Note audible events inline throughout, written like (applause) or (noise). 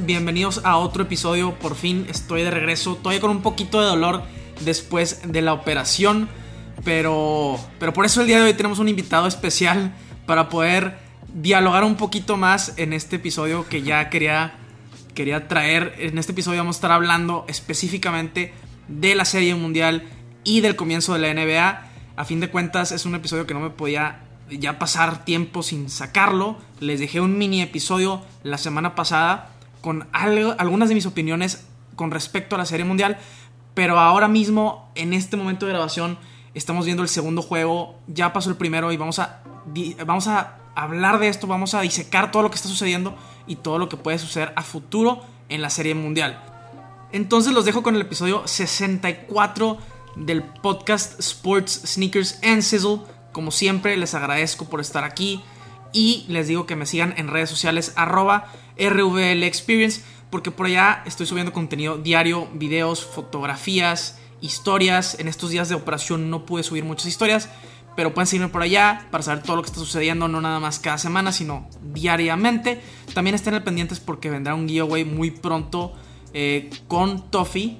Bienvenidos a otro episodio. Por fin estoy de regreso. Todavía con un poquito de dolor después de la operación. Pero, pero por eso el día de hoy tenemos un invitado especial para poder dialogar un poquito más en este episodio que ya quería, quería traer. En este episodio vamos a estar hablando específicamente de la Serie Mundial y del comienzo de la NBA. A fin de cuentas es un episodio que no me podía ya pasar tiempo sin sacarlo. Les dejé un mini episodio la semana pasada con algo, algunas de mis opiniones con respecto a la Serie Mundial. Pero ahora mismo, en este momento de grabación, estamos viendo el segundo juego. Ya pasó el primero y vamos a, vamos a hablar de esto. Vamos a disecar todo lo que está sucediendo y todo lo que puede suceder a futuro en la Serie Mundial. Entonces los dejo con el episodio 64 del podcast Sports, Sneakers and Sizzle como siempre, les agradezco por estar aquí y les digo que me sigan en redes sociales arroba RVL Experience porque por allá estoy subiendo contenido diario, videos, fotografías, historias. En estos días de operación no pude subir muchas historias, pero pueden seguirme por allá para saber todo lo que está sucediendo, no nada más cada semana, sino diariamente. También estén al pendientes porque vendrá un giveaway muy pronto eh, con Toffee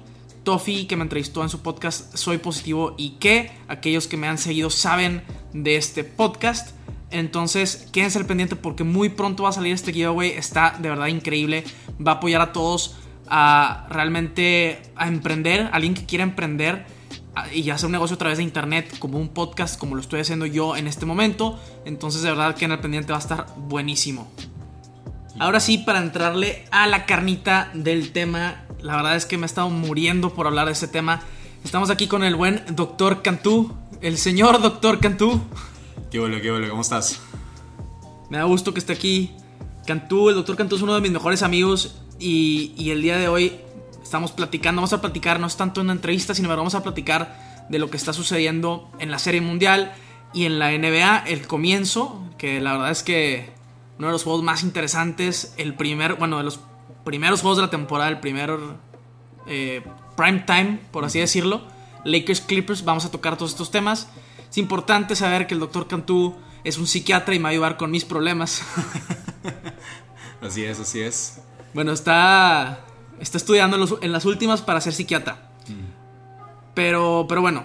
Tofi que me entrevistó en su podcast Soy Positivo y que aquellos que me han seguido saben de este podcast. Entonces, quédense al pendiente porque muy pronto va a salir este giveaway. Está de verdad increíble. Va a apoyar a todos a realmente a emprender. alguien que quiera emprender y hacer un negocio a través de internet, como un podcast, como lo estoy haciendo yo en este momento. Entonces, de verdad que en el pendiente va a estar buenísimo. Ahora sí, para entrarle a la carnita del tema la verdad es que me he estado muriendo por hablar de ese tema. Estamos aquí con el buen doctor Cantú, el señor doctor Cantú. Qué bueno, qué bueno, ¿cómo estás? Me da gusto que esté aquí. Cantú, el doctor Cantú es uno de mis mejores amigos y, el día de hoy estamos platicando, vamos a platicar, no es tanto una entrevista, sino vamos a platicar de lo que está sucediendo en la Serie Mundial y en la NBA, el comienzo, que la verdad es que uno de los juegos más interesantes, el primer, bueno, de los primeros juegos de la temporada, el primer eh, prime time, por así decirlo. Lakers Clippers, vamos a tocar todos estos temas. Es importante saber que el doctor Cantú es un psiquiatra y me va a ayudar con mis problemas. (laughs) así es, así es. Bueno, está, está estudiando en, las últimas para ser psiquiatra. Mm. Pero, pero bueno,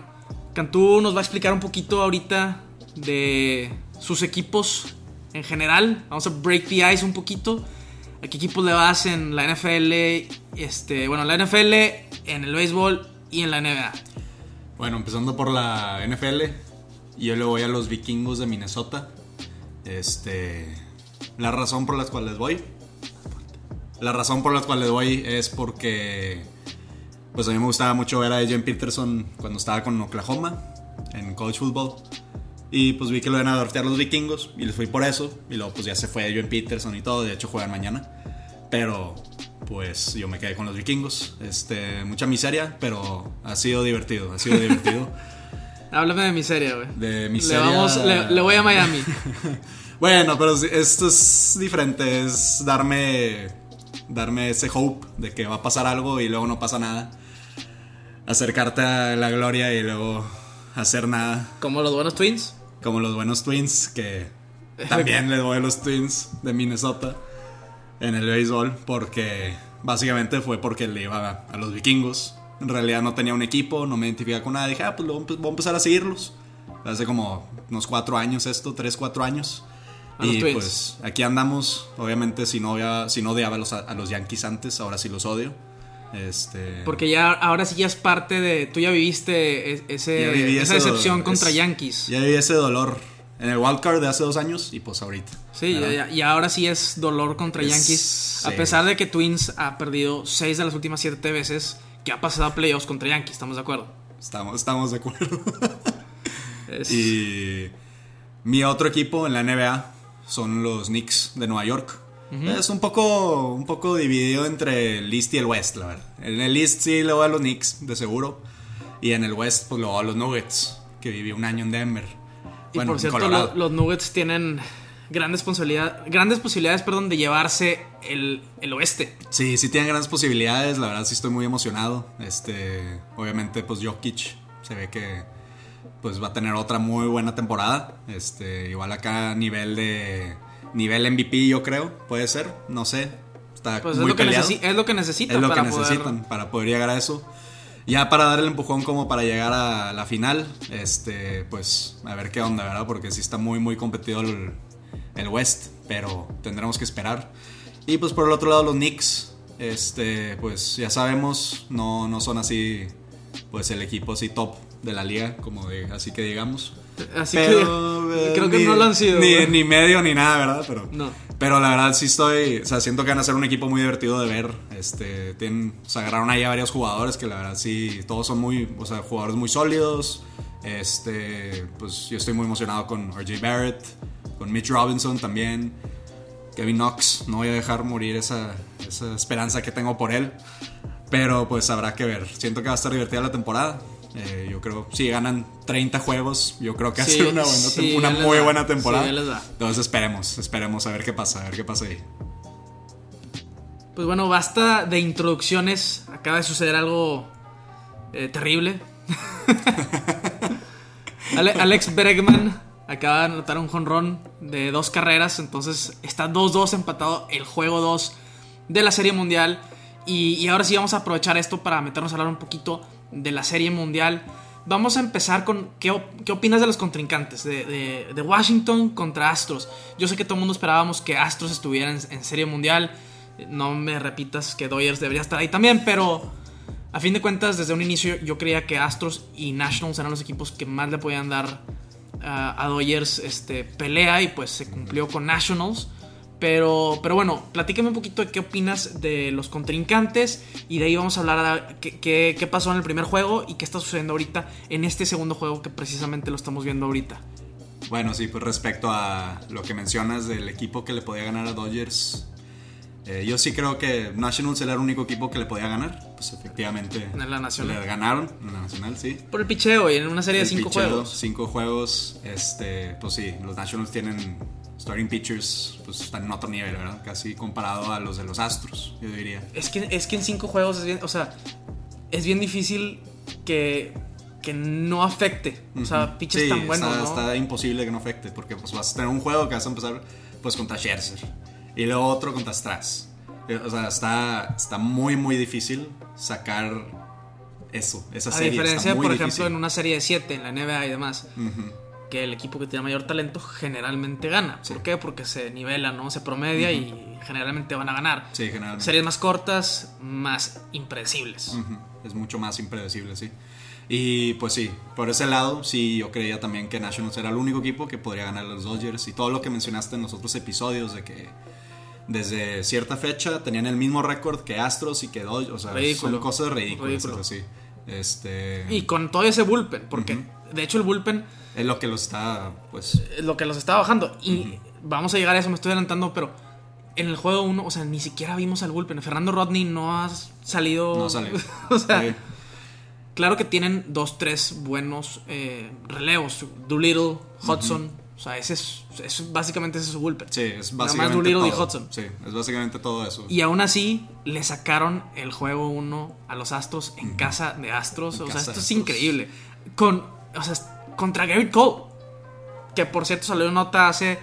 Cantú nos va a explicar un poquito ahorita de sus equipos en general. Vamos a break the ice un poquito ¿A qué equipos le vas en la NFL? Este, bueno, la NFL, en el béisbol y en la NBA. Bueno, empezando por la NFL, yo le voy a los vikingos de Minnesota. Este, la razón por las cuales voy, la razón por las cuales voy es porque, pues a mí me gustaba mucho ver a Adrian Peterson cuando estaba con Oklahoma en college football. Y pues vi que lo iban a adoptar los vikingos y les fui por eso. Y luego pues ya se fue John Peterson y todo. De hecho juegan mañana. Pero pues yo me quedé con los vikingos. Este, mucha miseria, pero ha sido divertido. Ha sido divertido. (laughs) Háblame de miseria, güey. De miseria. Le, vamos, le, voy a Miami. (laughs) bueno, pero esto es diferente. Es darme, darme ese hope de que va a pasar algo y luego no pasa nada. Acercarte a la gloria y luego hacer nada. Como los buenos Twins como los buenos Twins, que también les voy a los Twins de Minnesota en el béisbol, porque básicamente fue porque le iba a, los vikingos. En realidad no tenía un equipo, no me identificaba con nada. Dije, ah, pues voy a empezar a seguirlos. Hace como unos cuatro años esto, tres, cuatro años. y pues aquí andamos. Obviamente, si no, si no odiaba a los, a los Yankees antes, ahora sí los odio. Este... Porque ya ahora sí ya es parte de. Tú ya viviste e-, esa decepción contra Yankees. Ya viví ese dolor en el wildcard de hace dos años y pues ahorita. Sí, y ahora sí es dolor contra Yankees. A pesar de que Twins ha perdido seis de las últimas siete veces que ha pasado a playoffs contra Yankees, ¿estamos de acuerdo? Estamos, estamos de acuerdo. (laughs) Y mi otro equipo en la NBA son los Knicks de Nueva York. Es un poco, un poco dividido entre el East y el West, la verdad. En el East sí le voy a los Knicks, de seguro. Y en el West, pues le voy a los Nuggets, que viví un año en Denver. Y por cierto, lo, los Nuggets tienen grandes, grandes posibilidades perdón, de llevarse el, el, oeste. Sí, sí tienen grandes posibilidades. La verdad sí estoy muy emocionado. Este, obviamente, pues Jokic se ve que pues va a tener otra muy buena temporada. Este, igual acá a nivel de nivel MVP, yo creo, puede ser, no sé. Está pues muy es, lo que es lo que necesitan. Es lo que necesitan para poder llegar a eso. Ya para dar el empujón como para llegar a la final, este, pues a ver qué onda, ¿verdad? Porque sí está muy, muy competido el, el West, pero tendremos que esperar. Y pues por el otro lado los Knicks, este, pues ya sabemos, no, no son así, pues el equipo así top de la liga, como de, así que digamos. Así que eh, creo que no lo han sido. Ni, medio ni nada, ¿verdad? Pero, no. pero la verdad sí estoy, o sea, siento que van a ser un equipo muy divertido de ver. Este, tienen, o sea, agarraron ahí a varios jugadores que la verdad sí, todos son muy, o sea, jugadores muy sólidos. Este, pues yo estoy muy emocionado con RJ Barrett, con Mitch Robinson también. Kevin Knox, no voy a dejar morir esa, esa esperanza que tengo por él. Pero pues habrá que ver. Siento que va a estar divertida la temporada. Eh, yo creo, si ganan 30 juegos, yo creo que ha sido una, una muy buena temporada. Entonces esperemos, esperemos a ver qué pasa, a ver qué pasa ahí. Pues bueno, basta de introducciones. Acaba de suceder algo eh, terrible. (laughs) Alex Bregman acaba de anotar un jonrón de dos carreras. Entonces está 2-2 empatado el juego 2 de la Serie Mundial. Y, y, ahora sí vamos a aprovechar esto para meternos a hablar un poquito de la Serie Mundial. Vamos a empezar con qué, opinas de los contrincantes, de, Washington contra Astros. Yo sé que todo el mundo esperábamos que Astros estuviera en, Serie Mundial. No me repitas que Dodgers debería estar ahí también, pero a fin de cuentas, desde un inicio yo creía que Astros y Nationals eran los equipos que más le podían dar a Dodgers este, pelea y pues se cumplió con Nationals. Pero, pero bueno, platícame un poquito de qué opinas de los contrincantes y de ahí vamos a hablar de qué, qué, pasó en el primer juego y qué está sucediendo ahorita en este segundo juego que precisamente lo estamos viendo ahorita. Bueno, sí, pues respecto a lo que mencionas del equipo que le podía ganar a Dodgers, eh, yo sí creo que Nationals era el único equipo que le podía ganar. Pues efectivamente. En la Nacional. Le ganaron en la Nacional, sí. Por el picheo y en una serie de cinco juegos. Cinco juegos. Este, pues sí, los Nationals tienen starting pitchers pues están en otro nivel, ¿verdad? Casi comparado a los de los Astros, yo diría. Es que, es que en cinco juegos es bien, o sea, es bien difícil que, que no afecte. O sea, pitchers tan buenos, está, está imposible que no afecte, porque pues vas a tener un juego que vas a empezar pues contra Scherzer y luego otro contra Strass. Eh, o sea, está, está muy, muy difícil sacar eso, esa serie. A diferencia, por ejemplo, en una serie de 7 en la NBA y demás que el equipo que tiene mayor talento generalmente gana. ¿Por qué? Porque se nivela, ¿no? Se promedia y generalmente van a ganar. Sí, generalmente. Series más cortas, más impredecibles. Es mucho más impredecible, sí. Y pues sí, por ese lado, sí, yo creía también que Nationals era el único equipo que podría ganar a los Dodgers. Y todo lo que mencionaste en los otros episodios de que desde cierta fecha tenían el mismo récord que Astros y que Dodgers. O sea, son cosas ridículas, sí. Este... Y con todo ese bullpen, porque de hecho el bullpen es lo que los está, pues... Es lo que los está bajando. Y vamos a llegar a eso, me estoy adelantando, pero en el juego 1, o sea, ni siquiera vimos al bullpen. Fernando Rodney no ha salido... No salido. (laughs) o sea, claro que tienen dos, tres buenos eh, relevos. Doolittle, Hudson. O sea, ese es, básicamente ese es su bullpen. Sí, es básicamente Nada Doolittle y Hudson. Sí, es básicamente todo eso. Y aún así, le sacaron el juego 1 a los Astros en casa de Astros. o sea, esto es increíble. Con... O sea, contra Garrett Cole. Que por cierto salió nota hace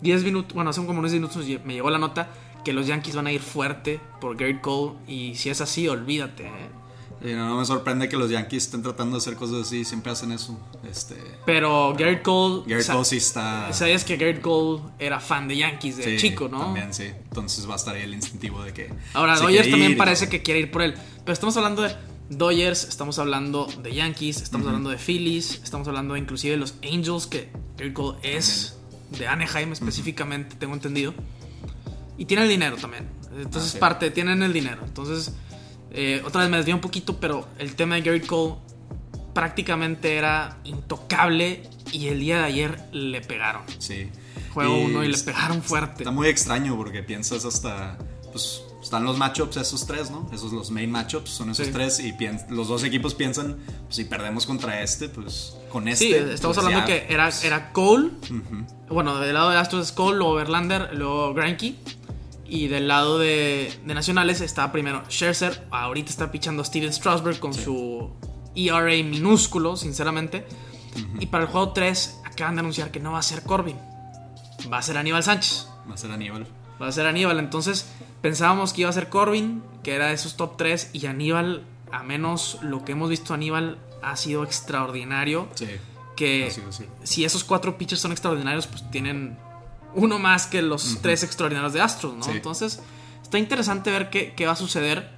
10 minutos, bueno, hace como unos minutos me llegó la nota que los Yankees van a ir fuerte por Garrett Cole. Y si es así, olvídate. ¿eh? no, me sorprende que los Yankees estén tratando de hacer cosas así, siempre hacen eso. Este, pero Garrett Cole. Garrett Cole sí está. Sabías que Garrett Cole era fan de Yankees de chico, ¿no? También, sí. Entonces va a estar ahí el instintivo de que. Ahora, Dodgers también parece que quiere ir por él. Pero estamos hablando de Dodgers, estamos hablando de Yankees, estamos hablando de Phillies, estamos hablando inclusive de los Angels, que Cole es de Anaheim específicamente, tengo entendido. Y tiene el dinero también. Entonces, parte, tienen el dinero. Entonces, eh, otra vez me desvío un poquito, pero el tema de Gary Cole prácticamente era intocable y el día de ayer le pegaron. Sí. Juego Y uno y le pegaron fuerte. Está muy extraño porque piensas hasta. Pues están los matchups, esos tres, ¿no? Esos los main matchups, son esos Sí. tres. Y los dos equipos piensan, pues si perdemos contra este, pues con este. Sí, estamos pues, hablando ya, que era, pues, era Cole. Bueno, del lado de Astros es Cole, luego Verlander, luego Granky. Y del lado de, de Nacionales está primero Scherzer. Ahorita está pichando Steven Strasberg con su ERA minúsculo, sinceramente. Y para el juego 3 acaban de anunciar que no va a ser Corbin. Va a ser Aníbal Sánchez. Va a ser Aníbal. Va a ser Aníbal. Entonces pensábamos que iba a ser Corbin, que era de esos top 3. Y Aníbal, a menos lo que hemos visto Aníbal, ha sido extraordinario. Sí. Que sido, sí. si esos cuatro pitchers son extraordinarios, pues tienen uno más que los tres extraordinarios de Astros, ¿no? Sí. Entonces, está interesante ver qué, qué va a suceder.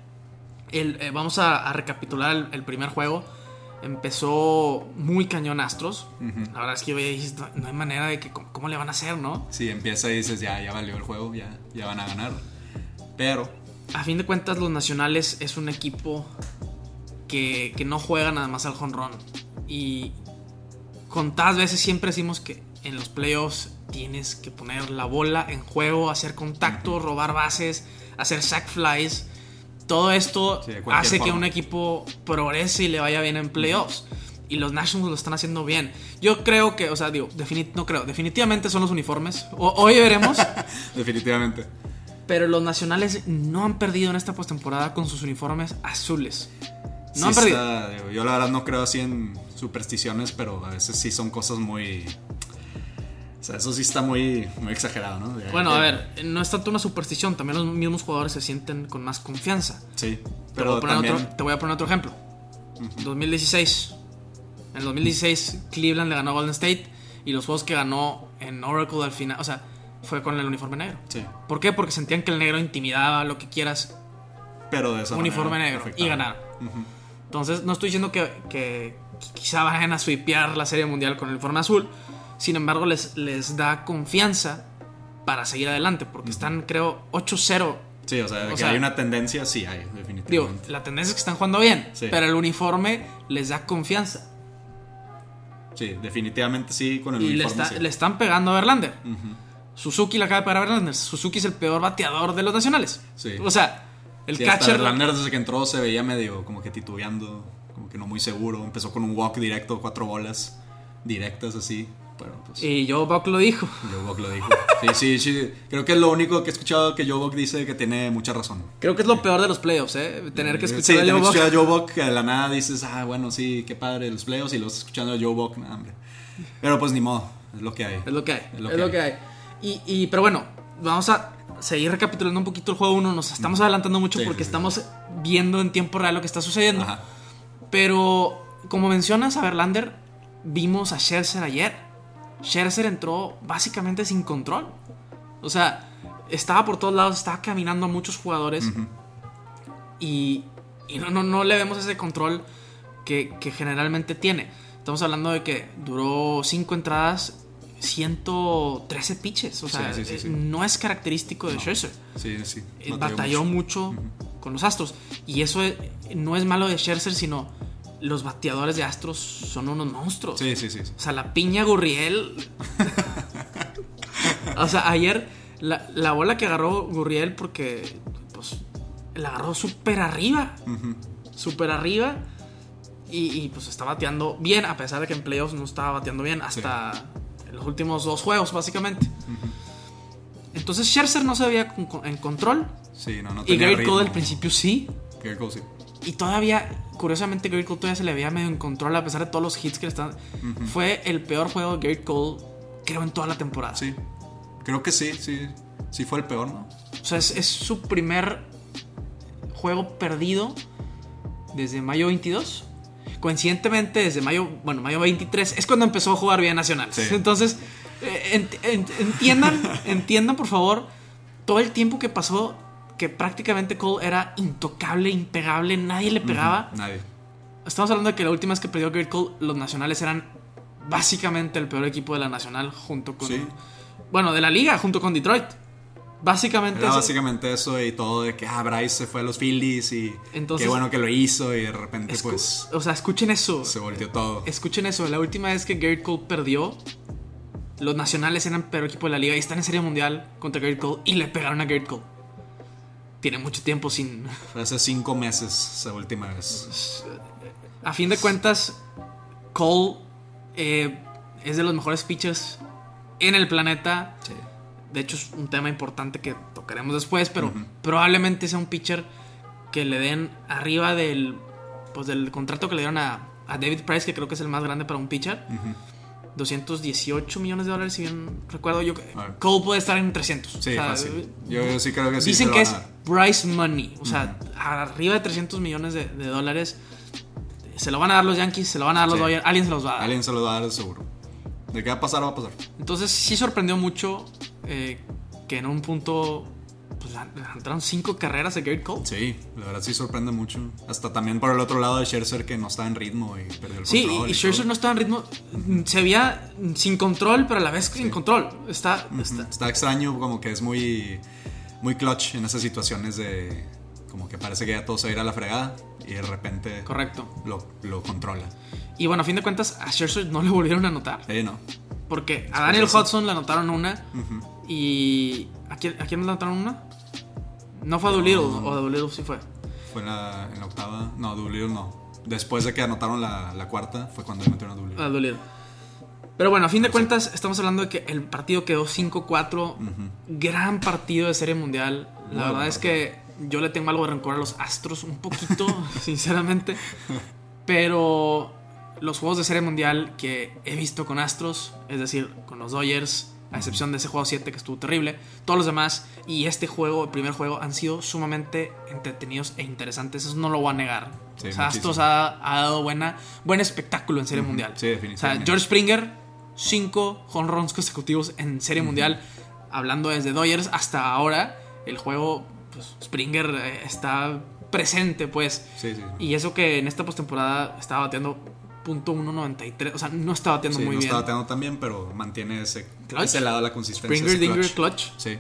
El- eh, vamos a, a recapitular el, el primer juego. Empezó muy cañón Astros. La verdad es que oye, no, no hay manera de que cómo, cómo le van a hacer, ¿no? Sí, empieza y dices, ya, ya valió el juego, ya, ya van a ganar. Pero, A fin de cuentas, los Nacionales es un equipo que, que no juega nada más al jonrón. Y contadas veces siempre decimos que en los playoffs tienes que poner la bola en juego, hacer contacto, robar bases, hacer sack flies. Todo esto Sí, hace que un equipo progrese y le vaya bien en playoffs. Y los Nationals lo están haciendo bien. Yo creo que, o sea, digo, no creo, definitivamente son los uniformes. O- hoy veremos. (laughs) definitivamente. Pero los nacionales no han perdido en esta postemporada con sus uniformes azules. No han perdido. está- digo, yo la verdad no creo así en supersticiones, pero a veces sí son cosas muy... Sea, eso sí está muy, muy exagerado, ¿no? De- Bueno, de- a ver, no es tanto una superstición, también los mismos jugadores se sienten con más confianza. Sí, Te voy pero a poner también... otro- te voy a poner otro ejemplo. 2016. En el 2016 Cleveland le ganó a Golden State y los juegos que ganó en Oracle al final, o sea, fue con el uniforme negro. Sí, ¿Por qué? Porque sentían que el negro intimidaba lo que quieras, pero de esa uniforme manera negro, y afectaba. ganaron. Entonces, no estoy diciendo que, que quizá vayan a sweepear la Serie Mundial con el uniforme azul. Sin embargo, les, les da confianza para seguir adelante. Porque están, creo, 8-0. Sí, o sea, O que sea- hay una tendencia, sí hay, Digo, definitivamente. la tendencia es que están jugando bien. Sí. Pero el uniforme les da confianza. Sí, definitivamente sí, con el Y le, uniforme está- sí. le están pegando a Verlander. Suzuki le acaba de a Verlander. Suzuki es el peor bateador de los nacionales. Sí. O sea, el Sí, catcher. Verlander desde que entró se veía medio como que titubeando, como que no muy seguro. Empezó con un walk directo, cuatro bolas directas así. Pero pues Y Joe Buck lo dijo. Joe Buck lo dijo. Sí, sí, sí. Creo que es lo único que he escuchado que Joe Buck dice que tiene mucha razón. Creo que es lo peor de los playoffs, ¿eh? Tener que Sí, escuchar a tener Joe Buck. a Joe Buck, de la nada dices, ah, bueno, sí, qué padre los playoffs, y los escuchando a Joe Buck, nah, hombre. Pero pues ni modo, es lo que hay. Es lo que hay. Es Es lo lo, que hay. Y, y- pero bueno, vamos a seguir recapitulando un poquito el juego 1. Nos estamos adelantando mucho Sí, porque sí, sí. estamos viendo en tiempo real lo que está sucediendo. Ajá. Pero como mencionas a Verlander, vimos a Scherzer ayer. Scherzer entró básicamente sin control. O sea, estaba por todos lados, estaba caminando a muchos jugadores. Y, y no, no, no le vemos ese control que, que generalmente tiene. Estamos hablando de que duró 5 entradas, 113 pitches. O sea, Sí, sí, sí, sí. no es característico de Scherzer. Sí, sí. Eh, batalló mucho, con los Astros. Y eso eh, no es malo de Scherzer, sino los bateadores de Astros son unos monstruos. Sí, sí, sí. O sea, la piña Gurriel. o sea, ayer la, la bola que agarró Gurriel, porque pues la agarró súper arriba. Súper arriba. Y, y, pues está bateando bien, a pesar de que en playoffs no estaba bateando bien hasta los últimos dos juegos, básicamente. Entonces Scherzer no se veía en control. Sí, no, no Y tenía Garrett ritmo. Cole al principio sí. Garrett Cole, sí. Y todavía, curiosamente, Garrett Cole todavía se le veía medio en control a pesar de todos los hits que le están. Fue el peor juego de Garrett Cole, creo, en toda la temporada. Sí. Creo que sí, sí. Sí fue el peor, ¿no? O sea, es, es su primer juego perdido desde mayo 22. Coincidentemente, desde mayo, bueno, mayo 23 es cuando empezó a jugar bien Nacional. Sí. (laughs) Entonces, eh, ent- ent- entiendan, (laughs) entiendan por favor todo el tiempo que pasó que prácticamente Cole era intocable, impegable, nadie le pegaba. Nadie. Estamos hablando de que la última vez que perdió Garrett Cole, los nacionales eran básicamente el peor equipo de la nacional junto con... Sí. Bueno, de la liga junto con Detroit. Básicamente Era eso- básicamente eso y todo de que ah, Bryce se fue a los Phillies y Entonces- qué bueno que lo hizo y de repente pues o sea, escuchen eso. se volteó todo. Escuchen eso. La última vez que Garrett Cole perdió, los nacionales eran peor equipo de la liga y están en Serie Mundial contra Garrett Cole y le pegaron a Garrett Cole. Tiene mucho tiempo sin. Hace cinco meses esa última vez. A fin de cuentas, Cole eh, es de los mejores pitchers en el planeta. Sí. De hecho, es un tema importante que tocaremos después, pero probablemente sea un pitcher que le den arriba del, pues, del contrato que le dieron a, a David Price, que creo que es el más grande para un pitcher. 218 millones de dólares, si bien recuerdo yo. A ver. Cole puede estar en 300. Sí, O sea, fácil. Yo, yo sí creo que sí. Dicen que es Bryce Money. O sea, arriba de 300 millones de, de dólares. Se lo van a dar los Yankees, se lo van a dar los Sí. Dodgers, alguien se los va a dar. Alguien se lo va a dar seguro. De qué va a pasar, va a pasar. Entonces sí sorprendió mucho eh, que en un punto pues, entraron cinco carreras a Garrett Cole. Sí, la verdad sí sorprende mucho. Hasta también por el otro lado de Scherzer que no está en ritmo y perdió el Sí, control. y, y Scherzer no estaba en ritmo. Se veía sin control, pero a la vez sin control. Está, está- Está extraño, como que es muy, muy clutch en esas situaciones de. Como que parece que ya todo se va a ir a la fregada y de repente correcto. lo, lo controla. Y bueno, a fin de cuentas, a Scherzer no le volvieron a anotar. Sí, no. Porque a Daniel. Hudson le anotaron una. Y. ¿a quién, ¿A quién le anotaron una? No fue a Doolittle, o a Doolittle sí fue. Fue en la, en la octava. No, Doolittle no. Después de que anotaron la, la cuarta, fue cuando metieron a Doolittle. A Doolittle. Pero bueno, a fin de cuentas, estamos hablando de que el partido quedó 5-4. Gran partido de Serie Mundial. La verdad es que yo le tengo algo de rencor a los Astros, un poquito, (laughs) sinceramente. Pero los juegos de Serie Mundial que he visto con Astros, es decir, con los Dodgers, a excepción de ese juego 7 que estuvo terrible, todos los demás y este juego, el primer juego, han sido sumamente entretenidos e interesantes. Eso no lo voy a negar. Sí, o sea. Astros ha, ha dado buena, buen espectáculo en Serie Mundial. Sí, O definitivamente. sea, George Springer, 5 home runs consecutivos en Serie Mundial. Hablando desde Dodgers hasta ahora, el juego, pues Springer eh, está presente, pues. Sí, sí. Y eso que en esta postemporada estaba bateando .193, o sea, no está bateando Sí, muy no bien. está bateando tan bien, pero mantiene ese, Clutch. ese lado de la consistencia. Springer, Dinger, clutch. clutch. Sí,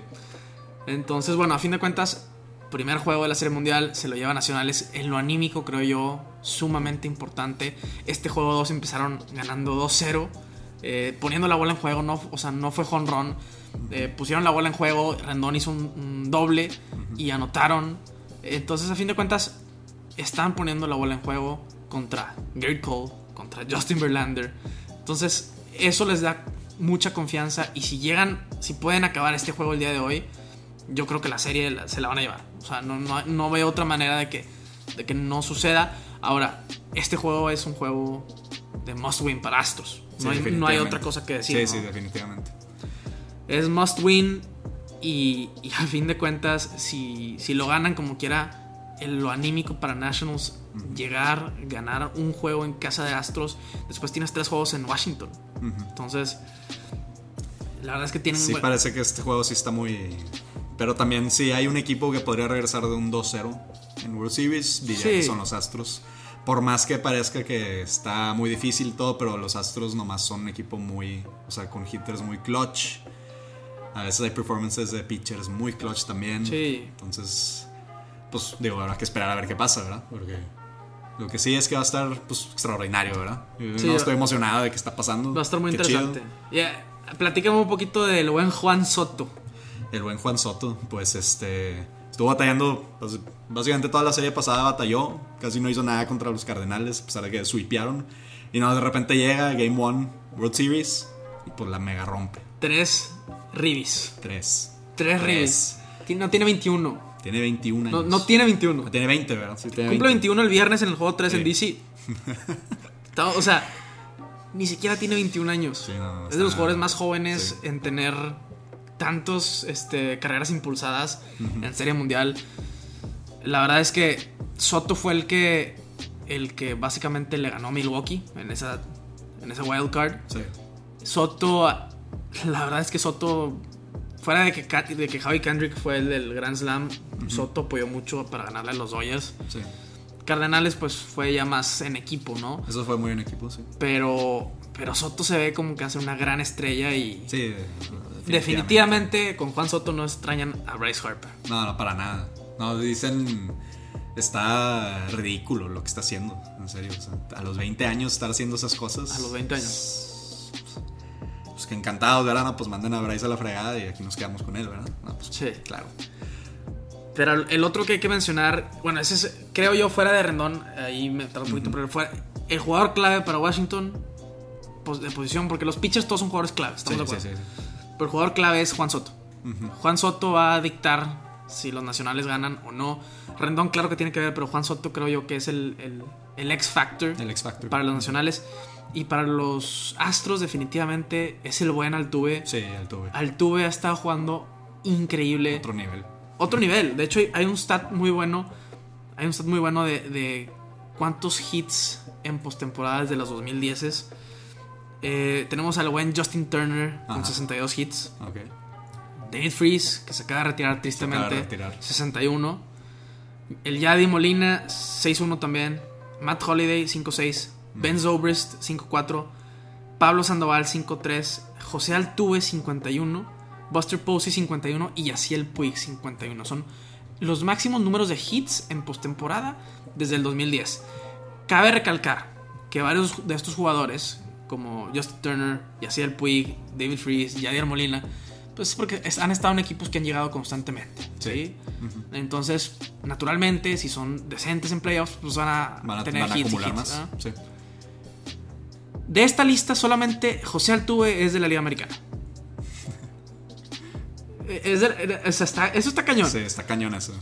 Entonces, bueno, a fin de cuentas, primer juego de la Serie Mundial se lo lleva a Nacionales. En lo anímico, creo yo, sumamente importante. Este juego 2 empezaron ganando 2-0, eh, poniendo la bola en juego. No, o sea, no fue run. Eh, pusieron la bola en juego, Rendón hizo un, doble y anotaron. Entonces, a fin de cuentas, están poniendo la bola en juego contra Garrett Cole, contra Justin Verlander. Entonces, eso les da mucha confianza. Y si llegan, si pueden acabar este juego el día de hoy, yo creo que la serie se la van a llevar. O sea, no, no, no veo otra manera de que, de que no suceda. Ahora, este juego es un juego de must win para Astros. Sí, No, hay, no hay otra cosa que decir. Sí, ¿no? sí, definitivamente. Es must win y, y a fin de cuentas, si, si lo ganan como quiera, lo anímico para Nationals, llegar, ganar un juego en casa de Astros, después tienes tres juegos en Washington. Entonces, la verdad es que tienen... Sí, parece que este juego sí está muy. Pero también sí hay un equipo que podría regresar de un 2-0 en World Series, diría Sí. que son los Astros. Por más que parezca que está muy difícil todo, pero los Astros nomás son un equipo muy, o sea, con hitters muy clutch. A veces hay performances de pitchers muy clutch también. Sí. Entonces, pues digo, habrá que esperar a ver qué pasa, ¿verdad? Porque lo que sí es que va a estar pues, extraordinario, ¿verdad? Yo Sí, no estoy emocionado de qué está pasando. Va a estar muy Qué interesante. Ya, platícame un poquito del buen Juan Soto. El buen Juan Soto, pues este. Estuvo batallando, pues, básicamente toda la serie pasada batalló, casi no hizo nada contra los Cardenales, a pesar de que sweepearon. Y no, de repente llega Game One World Series y pues la mega rompe. Tres ribis. Tres. Tres ribis. No tiene 21. Tiene 21 No, años. no tiene 21. Tiene 20, ¿verdad? Sí, tiene Cumple 20. 21 el viernes en el juego 3 en Sí. DC. Está- (laughs) o sea, ni siquiera tiene 21 años. Sí, no, es de los jugadores más jóvenes en tener tantos este, carreras impulsadas en Serie Mundial. La verdad es que Soto fue el que el que básicamente le ganó a Milwaukee en esa en wild card. Sí. Soto, la verdad es que Soto, fuera de que, de que Javi Kendrick fue el del Grand Slam, Soto apoyó mucho para ganarle a los Dodgers. Sí. Cardenales, pues fue ya más en equipo, ¿no? Eso fue muy en equipo, sí. Pero, pero Soto se ve como que hace una gran estrella y Sí, definitivamente con Juan Soto no extrañan a Bryce Harper. No, no, para nada. No, dicen. Está ridículo lo que está haciendo. En serio. o sea, a los 20 años estar haciendo esas cosas. A los 20 años. Pues que encantados, ¿verdad? No, pues manden a Bryce a la fregada y aquí nos quedamos con él, ¿verdad? No, pues, Sí. claro. Pero el otro que hay que mencionar, bueno, ese es, creo yo, fuera de Rendón, ahí me tardo un poquito, pero fuera, el jugador clave para Washington pues, de posición, porque los pitchers todos son jugadores clave, Sí, estamos de sí, acuerdo. sí, sí. Pero el jugador clave es Juan Soto. Juan Soto va a dictar si los nacionales ganan o no. Rendón, claro que tiene que ver, pero Juan Soto creo yo que es el, el, el X Factor El X Factor. para los nacionales. Y para los Astros, definitivamente es el buen Altuve. Sí, el tuve. Altuve ha estado jugando increíble. Otro nivel. Otro nivel. De hecho, hay- un stat muy bueno. Hay un stat muy bueno de, de cuántos hits en postemporada desde los 2010. Eh, tenemos al buen Justin Turner con Ajá. 62 hits. David Freeze, que se acaba de retirar tristemente. acaba de retirar. 61. El Yadi Molina, 6-1 también. Matt Holiday, 5-6. Ben Zobrist, 5-4. Pablo Sandoval, 5-3. José Altuve, 51. Buster Posey, 51. Y Yaciel Puig, 51. Son los máximos números de hits en postemporada desde el 2010. Cabe recalcar que varios de estos jugadores, como Justin Turner, Yaciel Puig, David Freeze, Yadier Molina, pues porque es- han estado en equipos que han llegado constantemente. ¿sí? Sí. Entonces, naturalmente, si son decentes en playoffs, pues van a, Van a, tener van a hits y acumular hits, más. De esta lista, solamente José Altuve es de la Liga Americana. (laughs) Eh, es de- sea, está- eso está cañón. Sí, está cañón eso.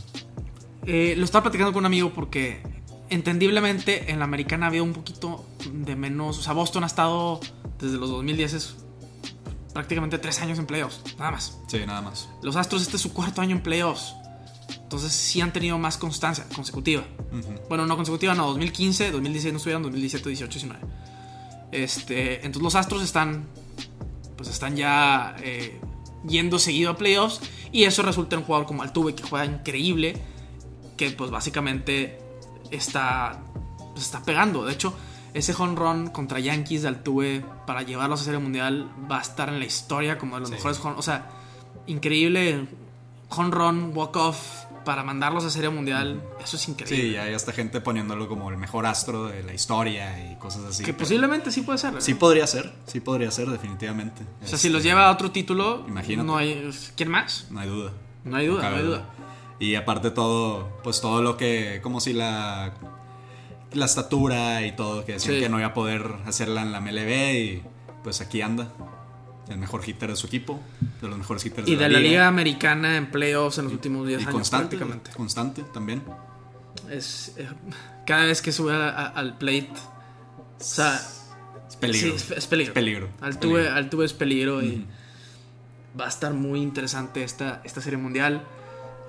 Eh, lo estaba platicando con un amigo porque entendiblemente en la americana había un poquito de menos. O sea, Boston ha estado desde los 2010 es prácticamente tres años en playoffs, nada más. Sí, nada más. Los Astros, este es su cuarto año en playoffs. Entonces sí han tenido más constancia consecutiva. Bueno, no consecutiva, no, 2015, 2016 no estuvieron, 2017, 18, 19. Este, entonces los Astros están, pues están ya eh, yendo seguido a playoffs y eso resulta en un jugador como Altuve que juega increíble, que pues básicamente está, pues, está pegando. De hecho, ese home run contra Yankees de Altuve para llevarlos a Serie Mundial va a estar en la historia como de los Sí. mejores home, o sea, increíble home run, walk off para mandarlos a Serie Mundial. Eso es increíble. Sí, hay hasta gente poniéndolo como el mejor astro de la historia y cosas así. Que posiblemente sí puede ser. ¿no? Sí podría ser, sí podría ser, definitivamente. o sea, si los lleva a otro título, Imagínate. no hay. ¿Quién más? No hay duda. No hay duda, no, hay duda. Y aparte todo, pues todo lo que, como si la, la estatura y todo, que decían Sí. que no iba a poder hacerla en la MLB y pues aquí anda. El mejor hitter de su equipo, de los mejores hitters Y de, de la liga americana en playoffs en los últimos 10 Y años constante, prácticamente. constante también. Es, eh, cada vez que sube a- a- al plate. O sea, Es peligro. sí, es, es peligro. Es peligro. Altuve, Peligro. Altuve es peligro y va a estar muy interesante esta, esta serie mundial.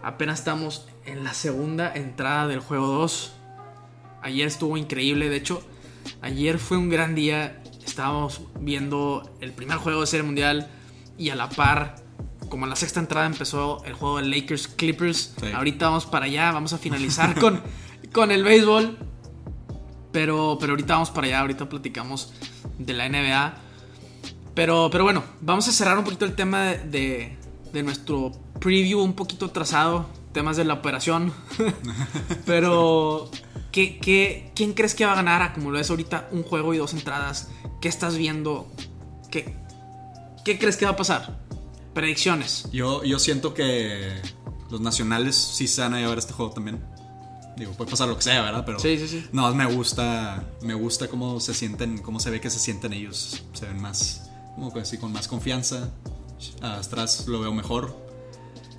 Apenas estamos en la segunda entrada del juego 2. Ayer estuvo increíble. De hecho, ayer fue un gran día. Estábamos viendo el primer juego de serie mundial y a la par, como en la sexta entrada empezó el juego de Lakers Clippers. Sí. Ahorita vamos para allá, vamos a finalizar con, (laughs) con el béisbol. Pero, pero ahorita vamos para allá, ahorita platicamos de la NBA. Pero, pero bueno, vamos a cerrar un poquito el tema de, de- de nuestro preview un poquito atrasado, temas de la operación. (laughs) (laughs) pero, ¿qué, qué, quién crees que va a ganar como lo es ahorita un juego y dos entradas? ¿Qué estás viendo? ¿Qué, qué crees que va a pasar? Predicciones. Yo, yo siento que los nacionales sí se van a llevar este juego también. Digo, puede pasar lo que sea, ¿verdad? Pero Sí, sí, sí. no, me gusta, me gusta cómo se sienten, cómo se ve que se sienten ellos. Se ven más, como que así, con más confianza. Atrás lo veo mejor.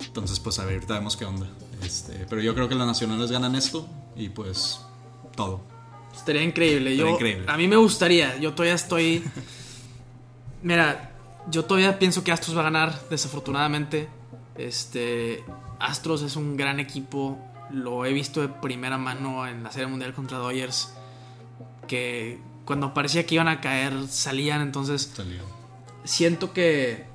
Entonces, pues a ver, ahorita vemos qué onda. Este, pero yo creo que los nacionales ganan esto y pues todo. Estaría increíble. Estaría yo, increíble. A mí me gustaría. Yo todavía estoy. (laughs) Mira, yo todavía pienso que Astros va a ganar, desafortunadamente. Este. Astros es un gran equipo. Lo he visto de primera mano en la Serie Mundial contra Dodgers. Que cuando parecía que iban a caer, salían. Entonces, Salió. siento que,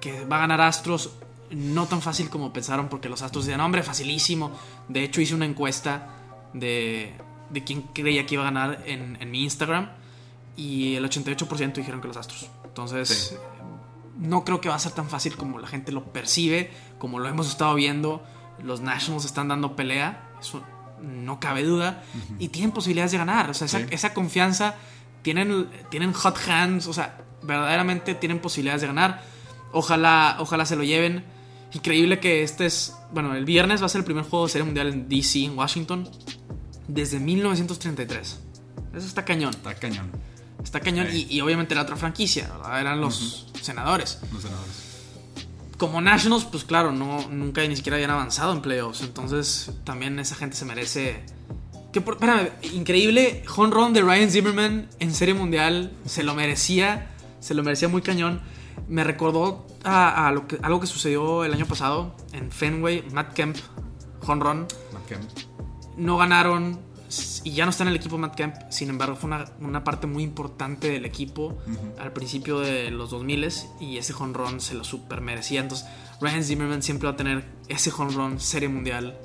que va a ganar Astros. No tan fácil como pensaron, porque los Astros decían, hombre, facilísimo. De hecho, hice una encuesta de, de quién creía que iba a ganar en, en mi Instagram. Y el 88% dijeron que los Astros. Entonces, Sí. no creo que va a ser tan fácil como la gente lo percibe, como lo hemos estado viendo. Los Nationals están dando pelea, eso no cabe duda, y tienen posibilidades de ganar. O sea, esa, Sí. esa confianza, tienen, tienen hot hands, o sea, verdaderamente tienen posibilidades de ganar. Ojalá, ojalá se lo lleven. Increíble que este es, bueno, el viernes va a ser el primer juego de serie mundial en DC, en Washington, desde 1933. Eso está cañón. Está cañón. Está cañón. Y, y obviamente la otra franquicia, ¿verdad? Eran los senadores. Los senadores. Como Nationals, pues claro, no, nunca ni siquiera habían avanzado en playoffs. Entonces también esa gente se merece. Que por, espérame, increíble. Home run de Ryan Zimmerman en Serie Mundial. Se lo merecía. Se lo merecía muy cañón. Me recordó a, a lo que, algo que sucedió el año pasado en Fenway. Matt Kemp, home run. Matt Kemp. No ganaron y ya no está en el equipo Matt Kemp. Sin embargo, fue una, una parte muy importante del equipo al principio de los 2000 y ese honrón se lo super merecía. Entonces, Ryan Zimmerman siempre va a tener ese honrón serie mundial.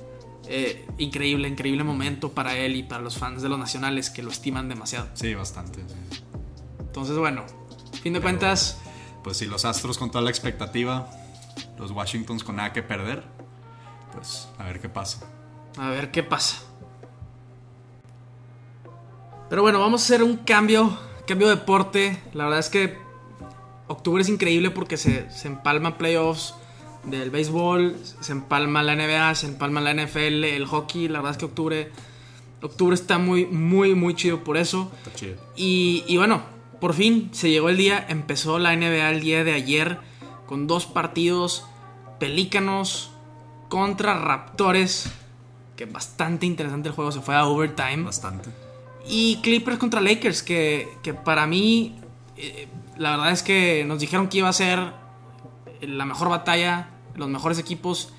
Eh, increíble, increíble momento para él y para los fans de los nacionales que lo estiman demasiado. Sí, bastante. sí. Entonces, bueno, fin de cuentas, Pues si los Astros con toda la expectativa, los Washingtons con nada que perder, pues a ver qué pasa. A ver qué pasa. Pero bueno, vamos a hacer un cambio, cambio de deporte. La verdad es que octubre es increíble porque se, se empalma playoffs del béisbol, se empalma la NBA, se empalma la NFL, el hockey. La verdad es que octubre, octubre está muy, muy, muy chido por eso. Está chido. Y, y bueno, por fin se llegó el día. Empezó la NBA el día de ayer con dos partidos: Pelícanos contra Raptores. Que bastante interesante el juego, se fue a overtime. Bastante. Y Clippers contra Lakers, que, que para mí, eh, la verdad es que nos dijeron que iba a ser la mejor batalla, los mejores equipos.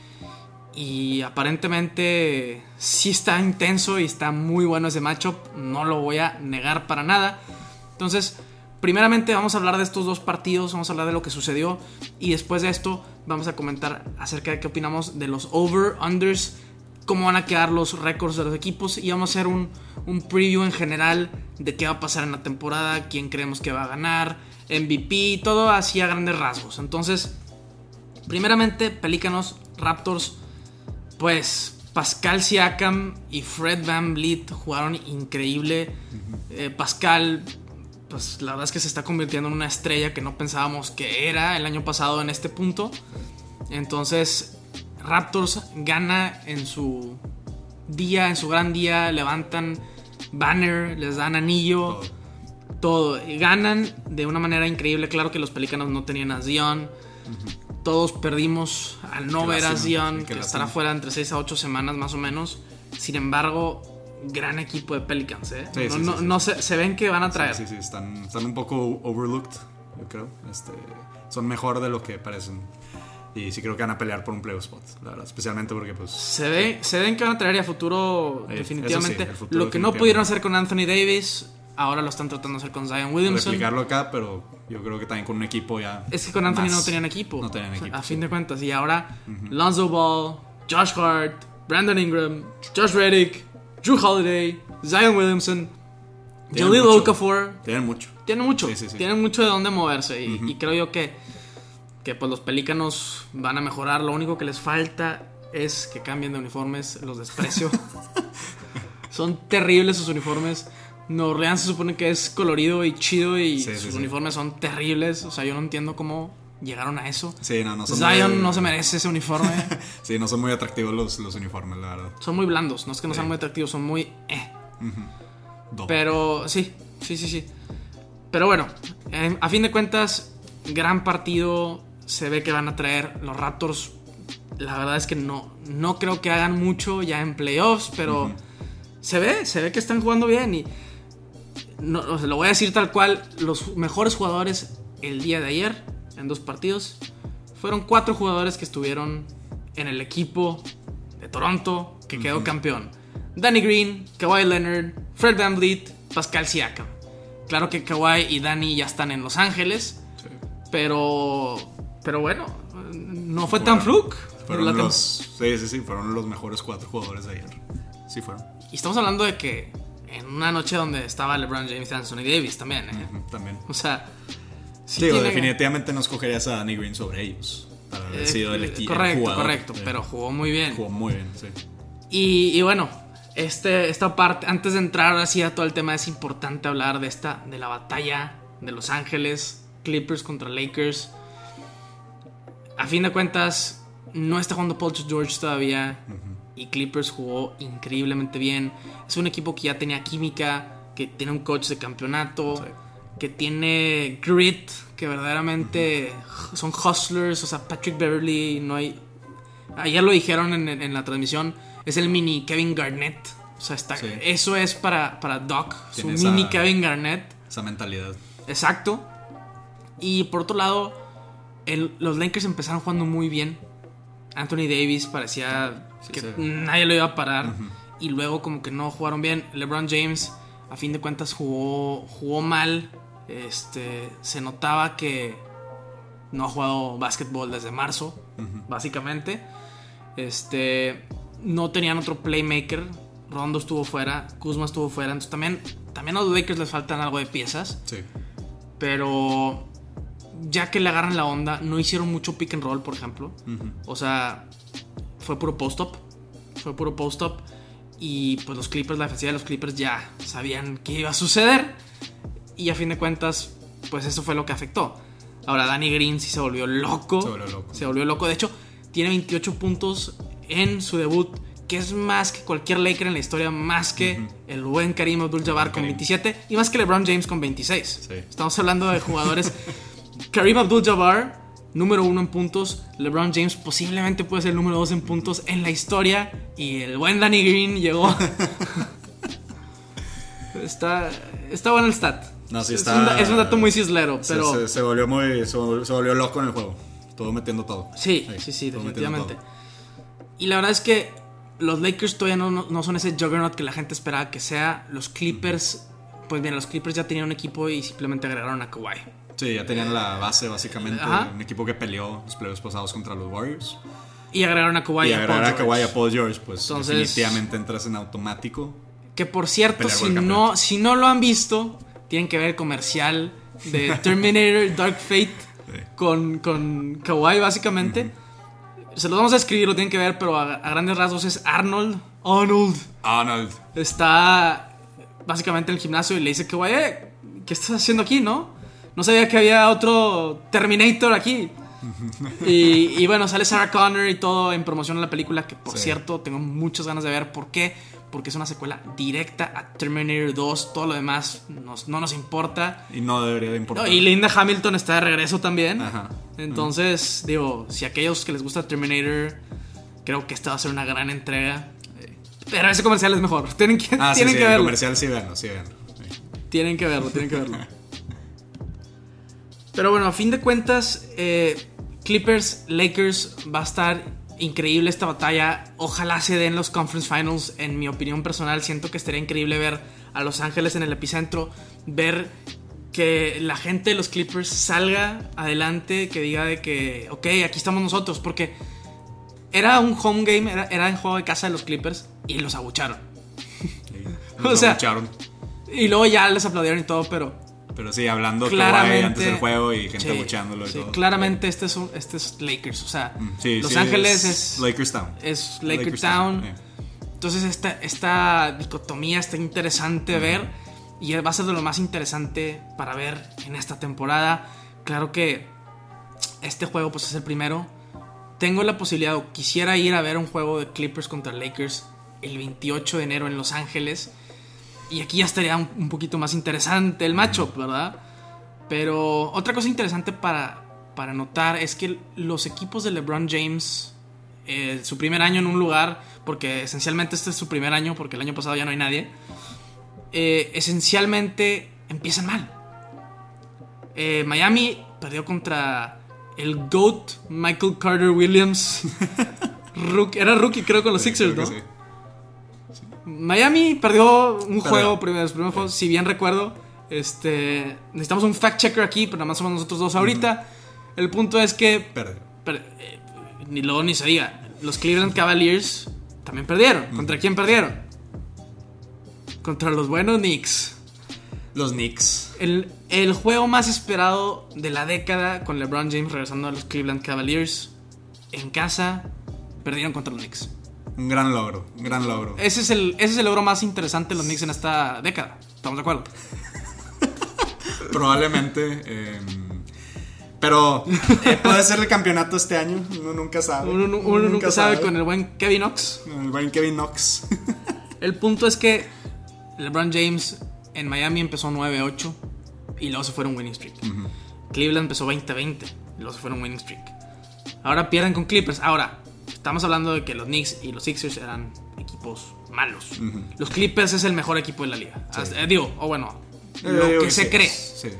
Y aparentemente sí está intenso y está muy bueno ese matchup. No lo voy a negar para nada. Entonces, primeramente vamos a hablar de estos dos partidos, vamos a hablar de lo que sucedió. Y después de esto vamos a comentar acerca de qué opinamos de los over-unders cómo van a quedar los récords de los equipos y vamos a hacer un, un preview en general de qué va a pasar en la temporada, quién creemos que va a ganar, MVP, todo así a grandes rasgos. Entonces, primeramente, Pelícanos, Raptors, pues Pascal Siakam y Fred Van Vliet jugaron increíble. Eh, Pascal, pues la verdad es que se está convirtiendo en una estrella que no pensábamos que era el año pasado en este punto. Entonces, Raptors gana en su día, en su gran día, levantan banner, les dan anillo, todo. Y ganan de una manera increíble. Claro que los Pelícanos no tenían a Zion. Todos perdimos al no ver a Zion, qué que estará fuera entre 6 a 8 semanas más o menos. Sin embargo, gran equipo de Pelicans, ¿eh? Sí, no sí, no- no se, se ven que van a traer. Sí, sí, están, están un poco overlooked, yo creo. Este, son mejor de lo que parecen. Y sí creo que van a pelear por un playoff spot, la verdad. Especialmente porque, pues, Se, ve, se ven que van a traer y a futuro, Eh, definitivamente. futuro lo que no pudieron hacer con Anthony Davis, ahora lo están tratando de hacer con Zion Williamson. replicarlo acá, pero yo creo que también con un equipo ya. Es que con Anthony no tenían equipo. No tenían O sea, equipo. A sí. fin de cuentas. Y ahora, Lonzo Ball, Josh Hart, Brandon Ingram, Josh Reddick, Drew Holiday, Zion Williamson, mucho. Okafor. Tienen mucho. Tienen mucho. Sí, sí, sí. Tienen mucho de dónde moverse. Y, y creo yo que, que pues los pelícanos van a mejorar. Lo único que les falta es que cambien de uniformes. Los desprecio. (laughs) Son terribles sus uniformes. Nueva Orleans se supone que es colorido y chido y sus uniformes son terribles. O sea, yo no entiendo cómo llegaron a eso. Sí, no, no son Zion muy- no se merece ese uniforme. (laughs) Sí, no son muy atractivos los, los uniformes, la verdad. son muy blandos. No es que no sean muy atractivos, son muy... eh. Pero sí, sí, sí, sí. Pero bueno, en- a fin de cuentas, gran partido. Se ve que van a traer los Raptors. La verdad es que no, no creo que hagan mucho ya en playoffs, pero se ve, se ve que están jugando bien. Y no, o sea, lo voy a decir tal cual: los mejores jugadores el día de ayer, en dos partidos, fueron cuatro jugadores que estuvieron en el equipo de Toronto que quedó campeón. Danny Green, Kawhi Leonard, Fred VanVleet, Pascal Siakam. Claro que Kawhi y Danny ya están en Los Ángeles, Sí. pero pero bueno, no fue tan fluke. Fueron La los, sí, sí, sí, fueron los mejores cuatro jugadores de ayer. Sí, fueron. Y estamos hablando de que en una noche donde estaba LeBron James y Anthony Davis también, ¿eh? También. O sea, sí Sí, o tiene- definitivamente no escogerías a Danny Green sobre ellos. Para haber Eh, sido el eh, equipo. Correcto, correcto, pero jugó muy bien. Jugó muy bien, sí. Y, y bueno, este, esta parte, antes de entrar así a todo el tema, es importante hablar de esta, de la batalla de Los Ángeles, Clippers contra Lakers. A fin de cuentas, no está jugando Paul George todavía. Y Clippers jugó increíblemente bien. Es un equipo que ya tenía química, que tiene un coach de campeonato, Sí. Que tiene grit, que verdaderamente son hustlers. O sea, Patrick Beverly, no hay. Ayer lo dijeron en, en la transmisión. Es el mini Kevin Garnett. O sea, está, Sí. eso es para, para Doc. Su esa- mini Kevin Garnett. Esa mentalidad. Exacto. Y por otro lado, el- los Lakers empezaron jugando muy bien. Anthony Davis parecía Sí, que sí. nadie lo iba a parar. Y luego como que no jugaron bien. LeBron James, a fin de cuentas, jugó, jugó mal. Este, se notaba que no ha jugado básquetbol desde marzo, básicamente. Este, no tenían otro playmaker. Rondo estuvo fuera, Kuzma estuvo fuera. Entonces también, también a los Lakers les faltan algo de piezas. Sí. Pero ya que le agarran la onda, no hicieron mucho pick and roll, por ejemplo. O sea, fue puro post-up. Fue puro post-up. Y pues los Clippers, la defensiva de los Clippers ya sabían qué iba a suceder. Y a fin de cuentas, pues eso fue lo que afectó. Ahora, Danny Green sí se volvió loco. Se volvió loco. Se volvió loco. De hecho, tiene 28 puntos en su debut, que es más que cualquier Laker en la historia, más que el buen Karim Abdul-Jabbar con Karim. 27 y más que LeBron James con 26. Sí. Estamos hablando de jugadores. (laughs) Karim Abdul-Jabbar, número uno en puntos. LeBron James posiblemente puede ser el número dos en puntos en la historia. Y el buen Danny Green llegó. (laughs) está, está bueno el stat. No, sí es, está- un, da- es un dato muy cislero, Se- pero. Se, se volvió muy. Se volvió, se volvió loco en el juego. Todo metiendo todo. Sí, sí, sí, metiendo definitivamente. Y la verdad es que los Lakers todavía no, no- no son ese juggernaut que la gente esperaba que sea. Los Clippers, pues bien, los Clippers ya tenían un equipo y simplemente agregaron a Kawhi. Sí, ya tenían la base básicamente. Ajá. Un equipo que peleó los playoffs pasados contra los Warriors. Y agregaron a Kawhi y a Paul agregar a. Kawhi a Paul George, pues Entonces- definitivamente entras en automático. Que por cierto, si no, si no lo han visto, tienen que ver el comercial de Terminator Dark Fate (laughs) con, con Kawhi, básicamente. Se los vamos a escribir, lo tienen que ver, pero a, a grandes rasgos es Arnold. Arnold. Arnold. está básicamente en el gimnasio y le dice que, güey, eh, ¿qué estás haciendo aquí, no? No sabía que había otro Terminator aquí. (laughs) y, y bueno, sale Sarah Connor y todo en promoción a la película, que por Sí. cierto tengo muchas ganas de ver. ¿Por qué? Porque es una secuela directa a Terminator 2. Todo lo demás nos- no nos importa. Y no debería de importar. No, y Linda Hamilton está de regreso también. Ajá. Entonces, digo, si aquellos que les gusta Terminator, creo que esta va a ser una gran entrega. Pero ese comercial es mejor. (laughs) Tienen que, Ah, tienen sí, que el verlo. comercial sí veanlo, sí veanlo. Sí. Tienen que verlo, tienen que verlo. (laughs) Pero bueno, a fin de cuentas, eh, Clippers, Lakers va a estar increíble esta batalla. Ojalá se den los conference finals. En mi opinión personal, siento que estaría increíble ver a Los Ángeles en el epicentro, ver que la gente de los Clippers salga adelante, que diga de que, ok, aquí estamos nosotros, porque era un home game, era, era en juego de casa de los Clippers y los abucharon. Sí. (laughs) O sea, abucharon. Y luego ya les aplaudieron y todo, pero Pero sí, hablando claramente antes del juego y gente sí, y sí, todo. claramente este es, un- este es Lakers o sea Sí, Los Ángeles es, Lakers Town. es Laker Lakers Town sí. entonces esta, esta dicotomía está interesante ver y va a ser de lo más interesante para ver en esta temporada claro que este juego pues es el primero tengo la posibilidad o quisiera ir a ver un juego de Clippers contra Lakers el 28 de enero en Los Ángeles y aquí ya estaría un, un poquito más interesante el matchup, ¿verdad? Pero otra cosa interesante para, para notar es que los equipos de LeBron James, eh, su primer año en un lugar, porque esencialmente este es su primer año, porque el año pasado ya no hay nadie, eh, esencialmente empiezan mal. Eh, Miami perdió contra el GOAT Michael Carter Williams. (laughs) Era rookie creo con los Sí, Sixers, ¿no? sí. Miami perdió un Perdió. juego, primeros, primeros juegos, si bien recuerdo. Este, necesitamos un fact checker aquí, pero nada más somos nosotros dos ahorita. El punto es que, Perdió. per- eh, ni luego ni se diga, los Cleveland Cavaliers también perdieron. ¿Contra quién perdieron? Contra los buenos Knicks. Los Knicks. El, el juego más esperado de la década con LeBron James regresando a los Cleveland Cavaliers en casa perdieron contra los Knicks. Un gran logro, un gran logro. Ese es el, ese es el logro más interesante de los Knicks en esta década. ¿Estamos de acuerdo? (laughs) Probablemente. eh, pero eh, puede ser el campeonato este año. Uno nunca sabe. Uno, uno- uno nunca sabe con el buen Kevin Knox. el buen Kevin Knox. (laughs) El punto es que LeBron James en Miami empezó 9-8 y luego se fue un winning streak. Cleveland empezó 20-20 y luego se fue un winning streak. Ahora pierden con Clippers. Ahora, estamos hablando de que los Knicks y los Sixers eran equipos malos. Los Clippers es el mejor equipo de la liga. Hasta- eh, digo, o bueno, lo Eh, que se sí, cree. Sí.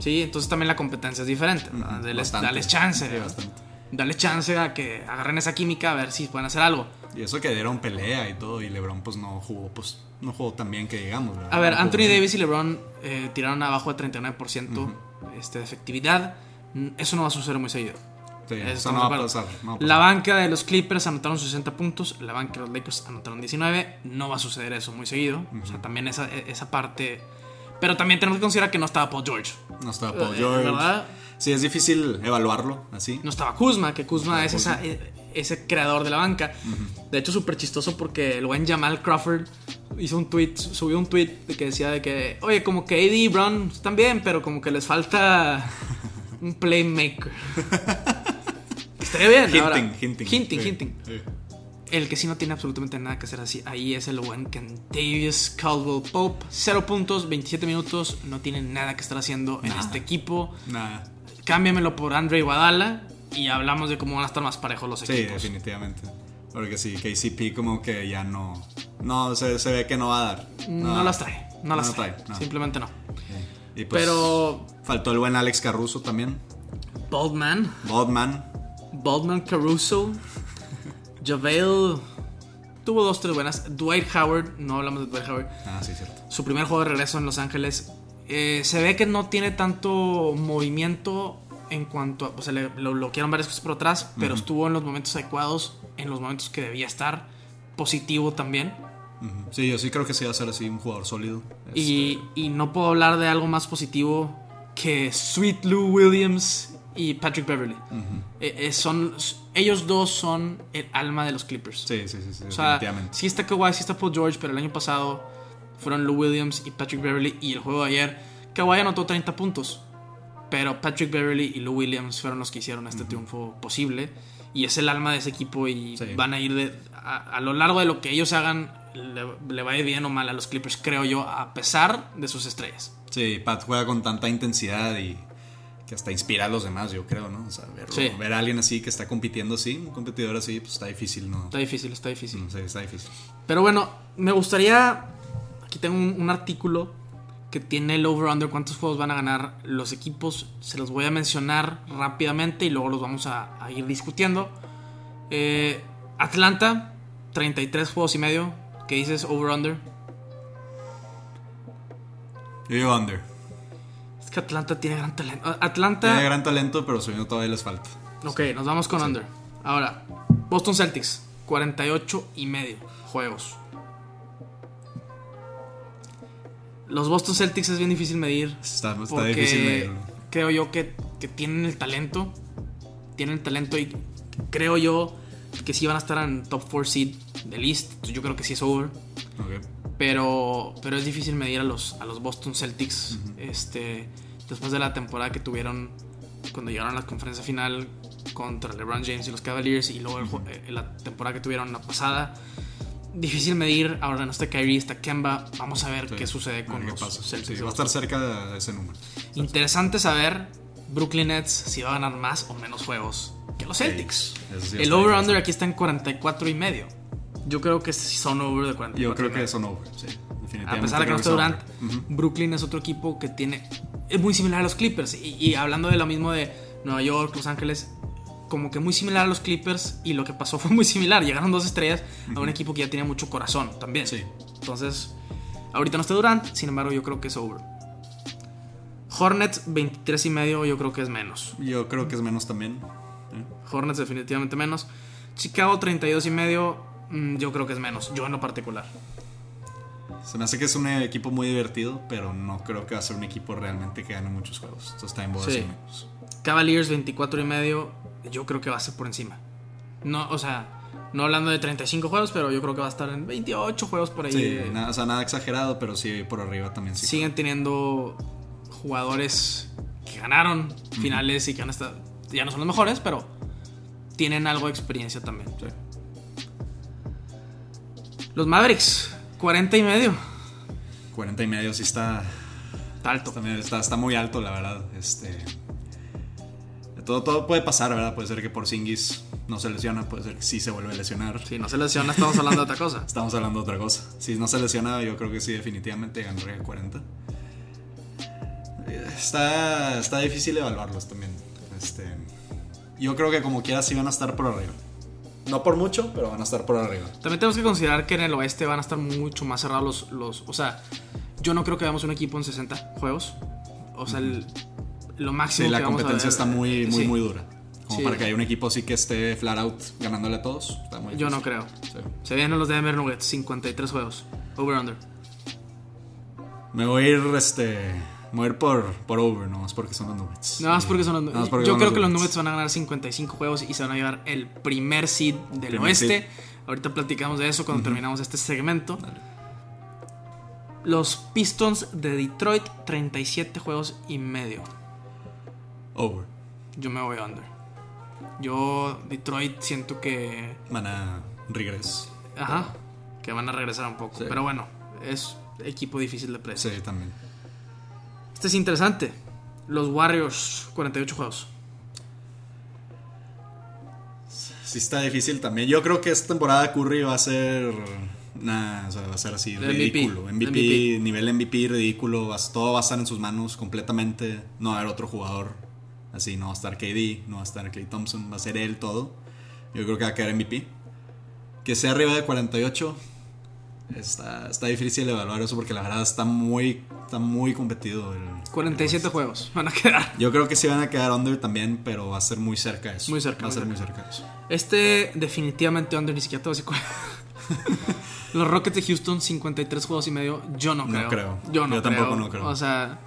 Sí, entonces también la competencia es diferente. Dales, bastante. dales chance. Sí, bastante. Dale chance a que agarren esa química a ver si pueden hacer algo. Y eso que dieron pelea y todo. Y LeBron, pues no jugó, pues no jugó tan bien que digamos. ¿verdad? A ver, No Anthony bien. Davis y LeBron eh, tiraron abajo de 39% este, de efectividad. Eso no va a suceder muy seguido. Sí, Eso no va a pasar. no va a pasar. La banca de los Clippers anotaron 60 puntos, la banca de los Lakers anotaron 19. No va a suceder eso muy seguido. O sea, también esa, esa parte. Pero también tenemos que considerar que no estaba Paul George. No estaba Paul Eh, George. ¿verdad? Sí, es difícil evaluarlo así. No estaba Kuzma, que Kuzma es esa, eh, ese creador de la banca. De hecho, súper chistoso porque el buen Jamal Crawford hizo un tweet, subió un tweet que decía de que, oye, como que AD y Brown están bien, pero como que les falta un playmaker. (laughs) Estaría bien, Hinting, ahora. hinting. Hinting, Sí, hinting. sí. El que sí no tiene absolutamente nada que hacer así, ahí es el buen Davis Caldwell Pope. 0 puntos, 27 minutos, no tiene nada que estar haciendo en este equipo. Nada. Cámbiamelo por Andre Iguadala y hablamos de cómo van a estar más parejos los Sí, equipos. definitivamente. Porque sí, KCP como que ya no. No, se, se ve que no va a dar. No, las trae, no las no trae. trae, no. Simplemente no. Y pues, Pero Faltó el buen Alex Caruso también. Baldman, Bodman. Baldman Caruso, JaVale tuvo dos, tres buenas. Dwight Howard, no hablamos de Dwight Howard. Ah, sí, cierto. Su primer juego de regreso en Los Ángeles. eh, se ve que no tiene tanto movimiento en cuanto a. O sea, le, lo bloquearon varias cosas por atrás, pero estuvo en los momentos adecuados, en los momentos que debía estar. Positivo también. Sí, yo sí creo que sí va a ser así un jugador sólido. Y, y no puedo hablar de algo más positivo que Sweet Lou Williams y Patrick Beverly. Eh, eh, son, ellos dos son el alma de los Clippers. Sí, sí, sí, sí, O sea, sí está Kawhi, sí está Paul George, pero el año pasado fueron Lou Williams y Patrick Beverly. Y el juego de ayer, Kawhi anotó 30 puntos. Pero Patrick Beverly y Lou Williams fueron los que hicieron este triunfo posible. Y es el alma de ese equipo y Sí. van a ir de, a, a lo largo de lo que ellos hagan, le, le va a ir bien o mal a los Clippers, creo yo, a pesar de sus estrellas. Sí, Pat juega con tanta intensidad y que hasta inspira a los demás, yo creo, ¿no? O sea, verlo- Sí. ver a alguien así que está compitiendo así, un competidor así, pues está difícil, ¿no? Está difícil, está difícil. Sí, está difícil. Pero bueno, me gustaría. Aquí tengo un, un artículo que tiene el over-under, cuántos juegos van a ganar los equipos. Se los voy a mencionar rápidamente y luego los vamos a, a ir discutiendo. Eh, Atlanta, 33 juegos y medio. ¿Qué dices over-under? Yo under. Que Atlanta tiene gran talento. Atlanta. Tiene gran talento, pero sueño todavía les falta. Ok, nos vamos con under. Ahora, Boston Celtics, 48 y medio juegos. Los Boston Celtics es bien difícil medir. Está, difícil medirlo. creo yo que, que tienen el talento. Tienen el talento y creo yo que sí van a estar en top 4 seed del. Entonces Yo creo que sí es over. Pero, pero es difícil medir a los, a los Boston Celtics. este, después de la temporada que tuvieron cuando llegaron a la conferencia final contra LeBron James y los Cavaliers y luego ju- eh, la temporada que tuvieron la pasada. Difícil medir. Ahora no está Kyrie, está Kemba. Vamos a ver Sí, qué sucede con los pasa. Celtics. Sí, va a estar cerca de ese número. Interesante saber Brooklyn Nets si va a ganar más o menos juegos que los Celtics. sí el over-under aquí está en 44 y medio. Yo creo que sí son over de 44 Yo creo que medio. son over, sí. Definitivamente. A pesar de que no esté Durant. Brooklyn es otro equipo que tiene. Es muy similar a los Clippers. Y, y hablando de lo mismo de Nueva York, Los Ángeles, como que muy similar a los Clippers. Y lo que pasó (laughs) fue muy similar. Llegaron dos estrellas a un equipo que ya tenía mucho corazón también. Sí. Entonces, ahorita no está Durant, sin embargo, yo creo que es over. Hornets, 23 y medio, yo creo que es menos. Yo creo que es menos también. ¿eh? Hornets, definitivamente menos. Chicago, 32 y medio, yo creo que es menos. Yo en lo particular. Se me hace que es un equipo muy divertido, pero no creo que va a ser un equipo realmente que gane muchos juegos. Entonces está en bodas Sí. y menos. Cavaliers 24 y medio, yo creo que va a ser por encima. No, o sea, no hablando de 35 juegos, pero yo creo que va a estar en 28 juegos por ahí. Sí, nada, o sea, nada exagerado, pero sí por arriba también sí. Siguen teniendo jugadores que ganaron finales y que han estado, ya no son los mejores, pero tienen algo de experiencia también. Sí. Los Mavericks, 40 y medio. 40 y medio sí está, Está alto. está, está muy alto, la verdad. Este, todo, todo puede pasar, ¿verdad? Puede ser que por Singis no se lesiona, puede ser que sí se vuelve a lesionar. Si no se lesiona, estamos hablando de otra cosa. (laughs) Estamos hablando de otra cosa. Si no se lesiona, yo creo que sí, definitivamente ganaría el 40. Eh, Está, está difícil evaluarlos también. Este, yo creo que como quiera sí van a estar por arriba. No por mucho, pero van a estar por arriba. También tenemos que considerar que en el oeste van a estar mucho más cerrados los, los- O sea, yo no creo que veamos un equipo en 60 juegos. O sea, el- lo máximo Sí, la que vamos a competencia ver- está muy, muy, sí, muy dura. Como Sí. para que haya un equipo así que esté flat out ganándole a todos. Está muy Yo no creo. Sí. Se vienen los Denver Nuggets, 53 juegos. Over under. Me voy a ir, este, ir por, por over, nomás porque son los Nuggets. Nada más porque son los más Yo creo que los Nuggets van a ganar 55 juegos y se van a llevar el primer seed del Primer oeste. seed. Ahorita platicamos de eso cuando terminamos este segmento. Los Pistons de Detroit, 37 juegos y medio. Over. Yo me voy under. Yo, Detroit, siento que. Van a regres. Ajá. Que van a regresar un poco. Sí. Pero bueno, es equipo difícil de Sí, predecir. también. Este es interesante. Los Warriors, 48 juegos. Sí está difícil también. Yo creo que esta temporada Curry va a ser... Nah, o sea, va a ser así, MVP. ridículo. MVP, MVP. nivel MVP, ridículo. todo va a estar en sus manos completamente. No va a haber otro jugador. Así, no va a estar KD, no va a estar Clay Thompson, va a ser él todo. Yo creo que va a quedar MVP. Que sea arriba de 48, está, está difícil evaluar eso porque la verdad está muy, está muy competido. el- 47 juegos van a quedar. Yo creo que sí van a quedar under también, pero va a ser muy cerca de eso. Muy cerca, Va a ser muy cerca de eso. Este, definitivamente under, ni siquiera te voy a decir cuál. (laughs) Los Rockets de Houston, 53 juegos y medio. Yo no No creo. creo. Yo no Yo creo. tampoco no creo. O sea,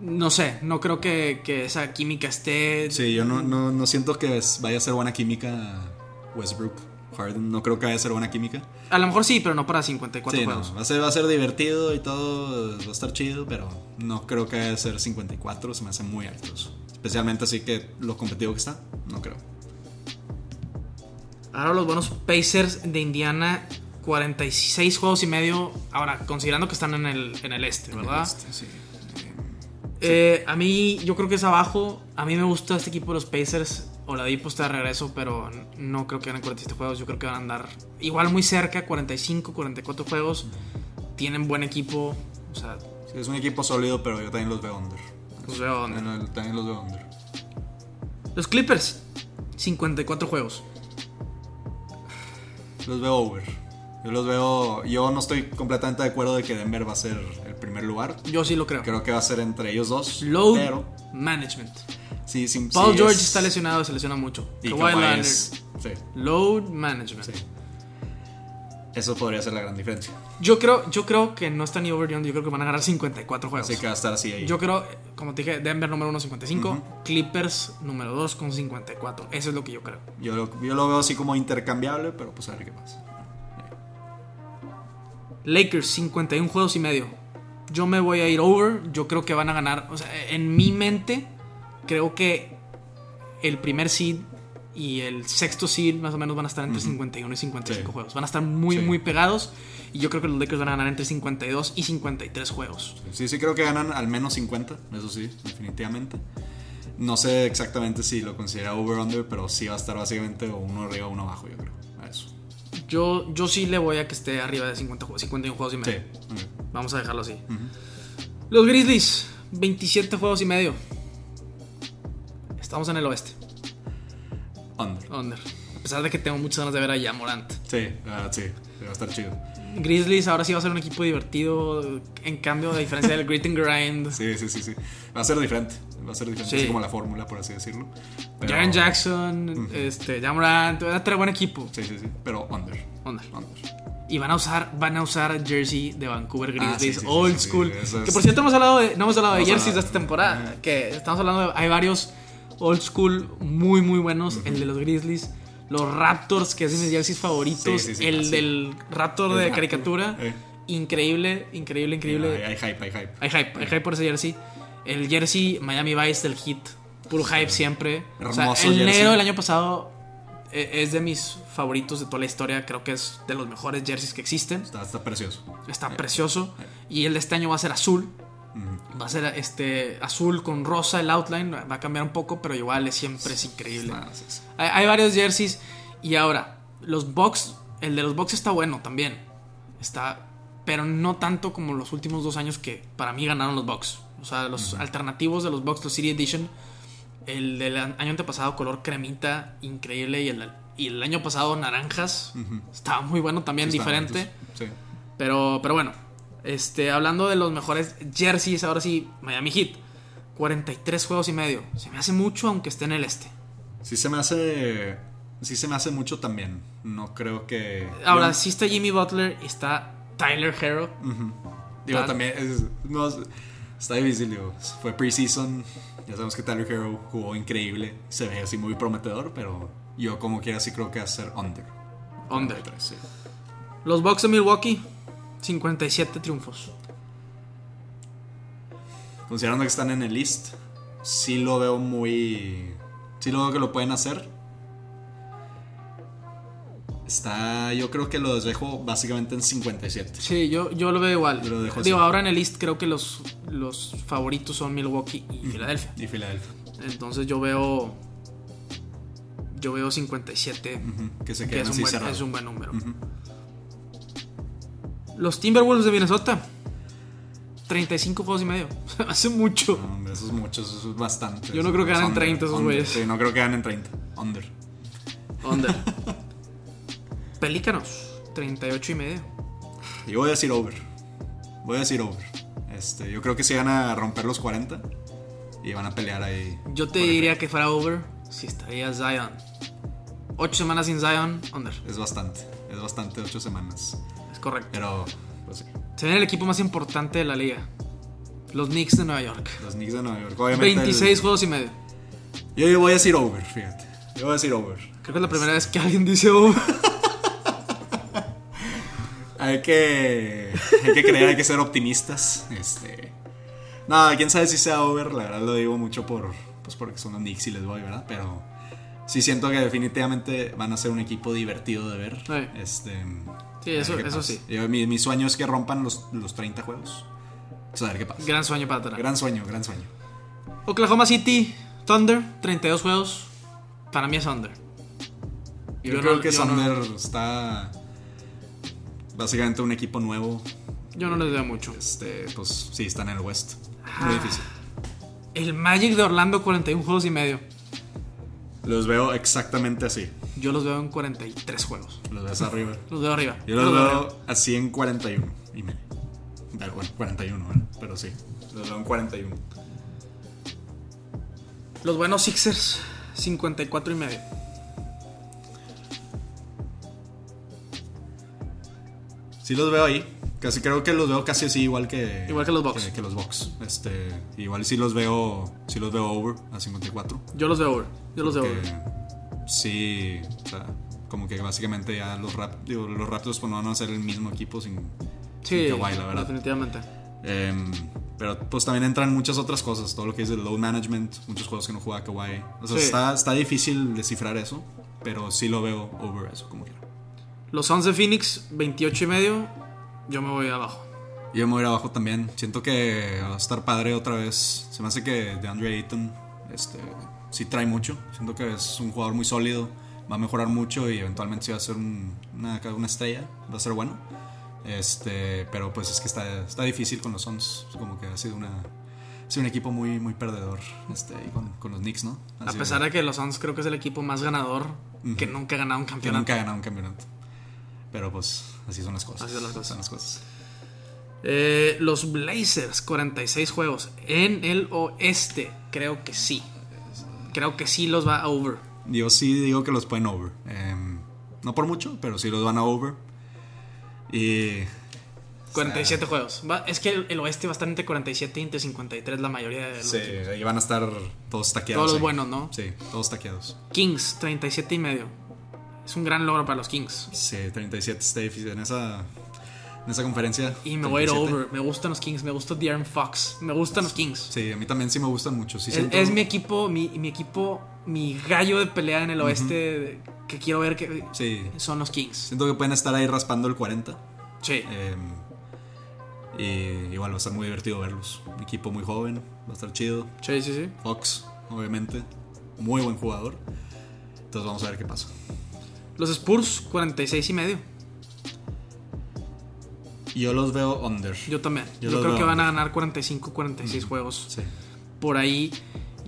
no sé. No creo que, que esa química esté. Sí, yo no, no, no siento que vaya a ser buena química Westbrook, Harden. No creo que vaya a ser buena química. A lo mejor sí, pero no para 54 Sí, no, juegos. va, a ser, va a ser divertido y todo, va a estar chido, pero no creo que vaya a ser 54, se me hace muy alto eso. Especialmente así que lo competitivo que está, no creo. Ahora los buenos Pacers de Indiana, 46 juegos y medio. Ahora, considerando que están en el, en el este, ¿verdad? Este, sí. Eh, a mí, yo creo que es abajo. A mí me gusta este equipo de los Pacers. Oladipo está de regreso, pero no creo que ganen 47 juegos. Yo creo que van a andar igual muy cerca, 45, 44 juegos. Tienen buen equipo. O sea, Sí, es un equipo sólido, pero yo también los veo under. los veo donde. También, también los veo under. Los Clippers, 54 juegos. Los veo over. Yo los veo. Yo no estoy completamente de acuerdo de que Denver va a ser el primer lugar. Yo sí lo creo. Creo que va a ser entre ellos dos. Load Pero management. Sí, sí, Paul sí George es- está lesionado, se lesiona mucho. Y Kawhi Leonard, es- sí, Load management. sí. Eso podría ser la gran diferencia. Yo creo, yo creo que no está ni over Yo creo que van a ganar 54 juegos. Así que va a estar así ahí. Yo creo, como te dije, Denver número 1, 55. Ujú. Clippers número 2 con 54. Eso es lo que yo creo. Yo, lo, yo lo veo así como intercambiable, pero pues a ver qué pasa. Lakers, 51 juegos y medio. Yo me voy a ir over. Yo creo que van a ganar. O sea, en mi mente, creo que el primer seed y el sexto seed más o menos van a estar entre 51 y 55 Sí. juegos. Van a estar muy, Sí. muy pegados. Y yo creo que los Lakers van a ganar entre 52 y 53 juegos. Sí, sí creo que ganan al menos 50, eso sí, definitivamente. No sé exactamente si lo considera over-under, pero sí va a estar básicamente uno arriba, uno abajo, yo creo. A eso. Yo, yo sí le voy a que esté arriba de 50 juegos, 51 juegos y Sí. medio. ok. Vamos a dejarlo así. Los Grizzlies, 27 juegos y medio. Estamos en el oeste. Under. Under. A pesar de que tengo muchas ganas de ver a Yamorant. Sí, la verdad sí, sí, va a estar chido. Grizzlies ahora sí va a ser un equipo divertido. En cambio, a diferencia del Grit and Grind. Sí, sí, sí, sí. Va a ser diferente. Va a ser diferente, Sí. así como la fórmula, por así decirlo. Pero- Jaren Jackson, este, Yamorant. Va a tener buen equipo. Sí, sí, sí. Pero under. Under. Under. Y van a usar, van a usar jersey de Vancouver Ah, sí, Grizzlies, sí, old school. Que por cierto hemos hablado de, no hemos hablado de jerseys de esta temporada. Que estamos hablando de, hay varios old school muy muy buenos. El de los Grizzlies, los Raptors, que es de mis jerseys favoritos. Sí, sí, sí, el del Raptor El de Raptor, caricatura. eh. Increíble, increíble, increíble. Hay, hay hype, hay hype. Hay hype, hay hype por ese jersey. El jersey Miami Vice del Heat, puro hype siempre. O sea, Hermoso el jersey. negro del año pasado eh, es de mis favoritos de toda la historia. Creo que es de los mejores jerseys que existen. Está, está precioso. Está precioso. Y el de este año va a ser azul. Va a ser este azul con rosa el outline. Va a cambiar un poco, pero igual es siempre es increíble. Hay, hay varios jerseys. Y ahora, los Bucks. El de los Bucks está bueno también. Está. Pero no tanto como los últimos dos años que para mí ganaron los Bucks. O sea, los alternativos de los Bucks, los City Edition. El del año antepasado, color cremita, increíble. Y el, y el año pasado, naranjas. Estaba muy bueno también, Sí, está diferente. Sí. Pero, pero bueno, este, hablando de los mejores jerseys, ahora sí, Miami Heat. 43 juegos y medio. Se me hace mucho aunque esté en el este. Sí se me hace. Sí se me hace mucho también. No creo que. Ahora, yo- sí está Jimmy Butler y está Tyler Hero. Digo, Tal- también es- no, es- está difícil, digo. Fue preseason. Ya sabemos que Tyler Hero jugó increíble. Se ve así muy prometedor, pero yo como quiera sí creo que va a ser under. Under. Sí. Los Bucks de Milwaukee, 57 triunfos. Considerando que están en el list, sí lo veo muy. Sí lo veo que lo pueden hacer. Está. Yo creo que lo dejo básicamente en 57. Sí, yo, yo lo veo igual. Yo lo dejo Digo, así. ahora en el list creo que los, los favoritos son Milwaukee y Filadelfia. Y Filadelfia. Entonces yo veo. Yo veo 57. Ujú, Que se que es un, buen, es un buen número. Ujú. Los Timberwolves de Minnesota. 35 juegos y medio. (laughs) Hace mucho. No, hombre, eso es mucho, eso es bastante. Yo no creo que ganen under, 30 esos güeyes. Sí, no creo que ganen 30. Under. Under. (laughs) Pelícanos. 38 y medio. Yo voy a decir over. Voy a decir over. Este, yo creo que sí van a romper los 40 y van a pelear ahí. Yo te diría que fuera over si estaría Zion. 8 semanas sin Zion, under. Es bastante, es bastante 8 semanas. Correcto. Pero, pues sí. Se viene el equipo más importante de la liga. Los Knicks de Nueva York. Los Knicks de Nueva York. Obviamente 26 el- juegos y medio. Yo, yo voy a decir over, fíjate. Yo voy a decir over. Creo que es la primera vez que alguien dice over. (laughs) Hay que, hay que creer, hay que ser optimistas. Este. No, quién sabe si sea over. La verdad lo digo mucho por, pues porque son los Knicks y les voy, ¿verdad? Pero sí siento que definitivamente van a ser un equipo divertido de ver. Sí. Este. Sí, eso- eso sí. Yo- mi, mi sueño es que rompan los, los 30 juegos. Pues a ver qué pasa. Gran sueño para atrás. Gran sueño, gran sueño. Oklahoma City Thunder, 32 juegos. Para mí es under. Yo, Yo creo no- que yo no- Thunder está básicamente un equipo nuevo. Yo no les veo mucho. Este, pues sí, están en el West. Ah. Muy difícil. El Magic de Orlando, 41 juegos y medio. Los veo exactamente así. Yo los veo en 43 juegos. Los ves arriba. Los veo arriba. Yo los veo veo arriba. así en 41 y medio. Pero bueno, 41, ¿verdad? pero sí. Los veo en 41. Los buenos Sixers, 54 y medio. Sí los veo ahí. Casi creo que los veo casi así igual que Igual que los Bucks. Que, que los Bucks. Este, igual sí los veo sí los veo over a 54. Yo los veo over. Yo los veo over. sí, o sea, como que básicamente ya los rap, digo, los Raptors pues no van a ser el mismo equipo sin, Sí, sin Kawhi, la verdad. definitivamente. Em, pero pues también entran muchas otras cosas, todo lo que es el load management, muchos juegos que no juega Kawhi. O sea, Sí. está, está difícil descifrar eso, pero sí lo veo over eso, como quiera. Los Suns de Phoenix, 28 y medio. Yo me voy abajo. Yo me voy abajo también. Siento que va a estar padre otra vez. Se me hace que de Andre Ayton este, sí trae mucho. Siento que es un jugador muy sólido. Va a mejorar mucho y eventualmente sí va a ser un- una, una estrella. Va a ser bueno. Este, pero pues es que está, está difícil con los Suns. Es Como que ha sido una sido un equipo muy, muy perdedor este, y con, con los Knicks, ¿no? A pesar de que los Suns creo que es el equipo más ganador que nunca ha ganado un que campeonato. nunca ha ganado un campeonato. Pero pues así son las cosas. Así son las cosas. Son las cosas. Eh, los Blazers, 46 juegos. En el oeste, creo que sí. Creo que sí los va a over. Yo sí digo que los pueden over. Em, no por mucho, pero sí los van a over. Y 47 juegos. Va- es que el, el oeste va a estar entre 47 y entre 53 la mayoría de los Sí, equipos. ahí van a estar todos taqueados. Todos los ahí. buenos, ¿no? Sí, todos taqueados. Kings, 37 y medio. Es un gran logro para los Kings. Sí, 37 está difícil. En esa, en esa conferencia. Y me voy a ir 37. over. Me gustan los Kings. Me gusta De'Aaron Fox. Me gustan los Kings. Sí, a mí también sí me gustan mucho. Sí, Es, siento- es mi equipo, mi, mi equipo, mi gallo de pelea en el oeste que quiero ver que Sí, son los Kings. siento que pueden estar ahí raspando el 40. Sí. Eh, y igual va a estar muy divertido verlos. Un equipo muy joven, va a estar chido. Sí, sí, sí. Fox, obviamente, muy buen jugador. Entonces vamos a ver qué pasa. Los Spurs, 46 y medio. Yo los veo under. Yo también. Yo creo que van a ganar 45, 46 juegos. Sí. Por ahí,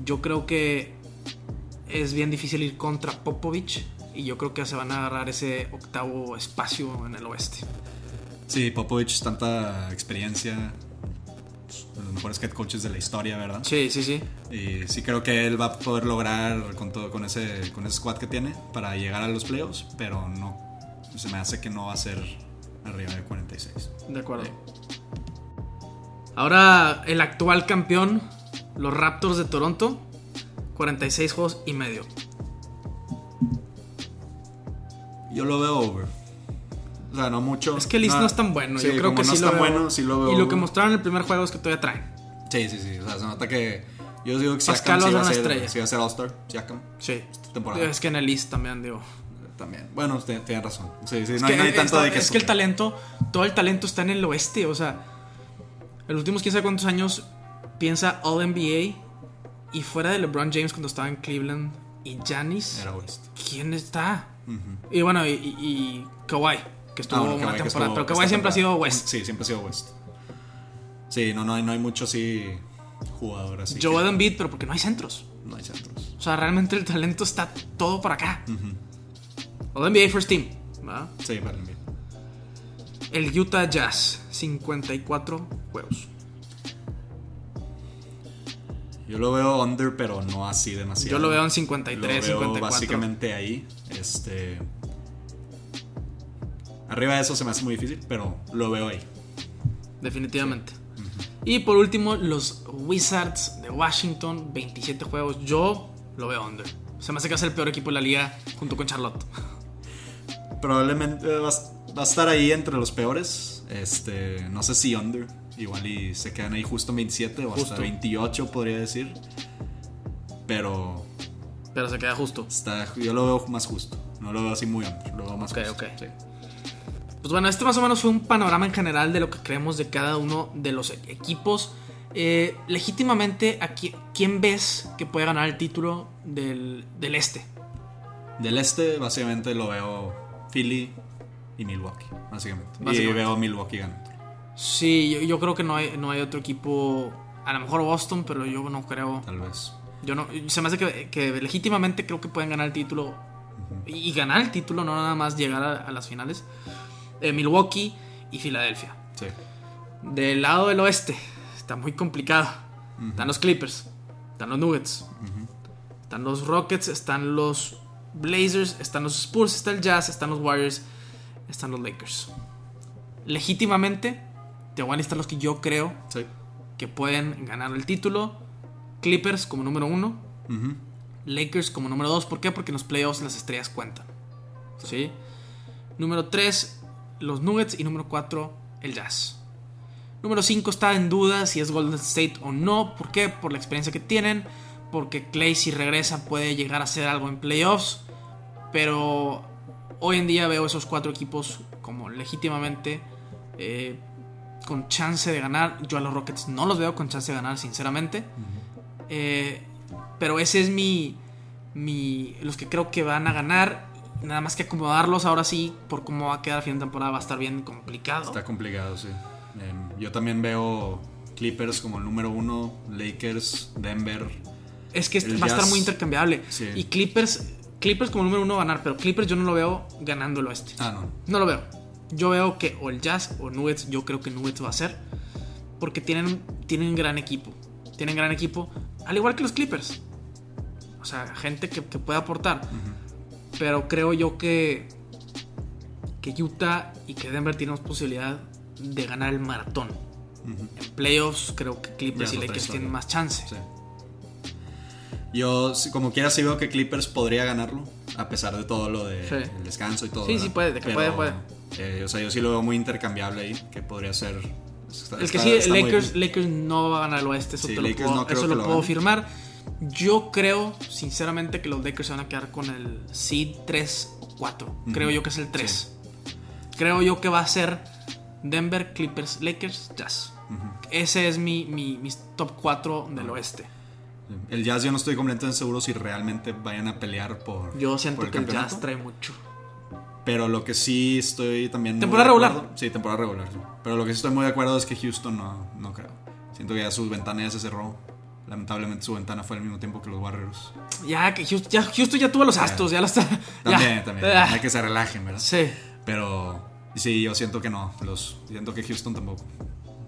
yo creo que es bien difícil ir contra Popovich. Y yo creo que se van a agarrar ese octavo espacio en el oeste. Sí, Popovich, tanta experiencia. Los mejores head coaches de la historia, ¿verdad? Sí, sí, sí. Y sí creo que él va a poder lograr con todo con ese con ese squad que tiene para llegar a los playoffs, pero no se me hace que no va a ser arriba de 46. De acuerdo. Ahora, el actual campeón, los Raptors de Toronto, 46 juegos y medio. Yo lo veo over. O sea, no mucho. Es que el East no es tan bueno. Sí, yo creo como que no sí es lo tan veo. bueno, sí lo veo. Y lo que mostraron en el primer juego es que todavía traen. Sí, sí, sí. O sea, se nota que. Yo digo que Pascal Siakam sí va va a a ser ser, una estrella. sí va a ser All-Star. Siakam, Sí. temporada. Es que en el East también, digo. También. Bueno, usted tiene razón. Sí, sí, no, hay, no hay tanto está- de que es que el escoger. talento, todo el talento está en el oeste. O sea, en los últimos quién sabe cuántos años piensa All NBA y fuera de LeBron James cuando estaba en Cleveland y Giannis, Era West. ¿quién está? Y bueno, y, y, y Kawhi, que estuvo Ah, bueno, una Kawhi, temporada. estuvo pero Kawhi siempre ha sido. West. Sí, siempre ha sido West. Sí, no, no hay, no hay mucho así jugador así. Joel Embiid, pero porque no hay centros. No hay centros. O sea, realmente el talento está todo por acá. All NBA First Team. ¿verdad? Sí, para el Embiid. El Utah Jazz, 54 juegos. Yo lo veo under, pero no así demasiado. Yo lo veo en Lo 53, veo 54. básicamente ahí. Este. Arriba de eso se me hace muy difícil, pero lo veo ahí. Definitivamente. Y por último, los Wizards de Washington, 27 juegos. Yo lo veo under. Se me hace que es el peor equipo de la liga junto con Charlotte. (laughs) Probablemente va, a- estar ahí entre los peores. Este, no sé si under. Igual y se quedan ahí justo en 27 o hasta Justo. 28, podría decir. Pero Pero se queda justo. está, yo lo veo más justo. No lo veo así muy under. Lo veo más Ok, justo. ok. sí. Pues bueno, este más o menos fue un panorama en general de lo que creemos de cada uno de los e- equipos. Eh, legítimamente, ¿a qui- quién ves que puede ganar el título del, del este? Del este, básicamente lo veo Philly y Milwaukee. Básicamente. Y Básicamente. veo Milwaukee ganando. Sí, yo, yo creo que no hay, no hay otro equipo. A lo mejor Boston, pero yo no creo. Tal vez. Yo no, se me hace que, que legítimamente creo que pueden ganar el título. y, y ganar el título, no nada más llegar a, a las finales. Eh, Milwaukee y Filadelfia. Sí. Del lado del oeste, está muy complicado. Están los Clippers, están los Nuggets, están los Rockets, están los Blazers, están los Spurs, está el Jazz, están los Warriors, están los Lakers. Legítimamente, te voy a listar los que yo creo Sí. que pueden ganar el título. Clippers como número uno. Lakers como número 2. ¿Por qué? Porque en los playoffs las estrellas cuentan. ¿Sí? Número 3, los Nuggets. Y número 4, el Jazz. Número 5 está en duda si es Golden State o no. ¿Por qué? Por la experiencia que tienen. Porque Clay si regresa puede llegar a hacer algo en playoffs. Pero hoy en día veo esos cuatro equipos como legítimamente eh, con chance de ganar. Yo a los Rockets no los veo con chance de ganar, sinceramente. Eh, pero ese es mi, mi. Los que creo que van a ganar. Nada más que acomodarlos ahora sí, por cómo va a quedar a fin de temporada, va a estar bien complicado. Está complicado, sí. Em, yo también veo Clippers como el número uno, Lakers, Denver. Es que El va a estar muy intercambiable. Sí. Y Clippers, Clippers como número uno va a ganar, pero Clippers yo no lo veo ganando el oeste. Ah, no. No lo veo. Yo veo que o el Jazz o Nuggets, yo creo que Nuggets va a ser. Porque tienen, tienen gran equipo. Tienen gran equipo. Al igual que los Clippers. O sea, gente que, que puede aportar. Pero creo yo que. que Utah y que Denver tenemos posibilidad de ganar el maratón. En playoffs creo que Clippers y es Lakers tienen más chance. Sí. Yo, como quiera, sí veo que Clippers podría ganarlo, a pesar de todo lo de Sí. el descanso y todo. Sí, ¿verdad? sí puede, de que Pero, puede, eh, o sea, yo sí lo veo muy intercambiable ahí, que podría ser. está- El que está- sí, está Lakers. Lakers no va a ganar el oeste, eso Sí, te lo puedo, no eso lo lo puedo firmar. Yo creo, sinceramente, que los Lakers se van a quedar con el seed 3 o 4. Creo yo que es el 3. Creo yo que va a ser Denver, Clippers, Lakers, Jazz. Ese es mi, mi, top 4 del oeste. El Jazz, yo no estoy completamente seguro si realmente vayan a pelear por. Yo siento por el que el. Jazz trae mucho. Pero lo que sí estoy también. ¿Temporada regular? acuerdo- Sí, temporada regular. Pero lo que sí estoy muy de acuerdo es que Houston no, no creo. Siento que ya su ventana ya se cerró. Lamentablemente su ventana fue al mismo tiempo que los Warriors. Ya que Houston ya, Houston ya tuvo los astros, ya lo está. También, ya. también. Ah, Hay que se relajen, ¿verdad? Sí, Pero sí, yo siento que no. Los, siento que Houston tampoco.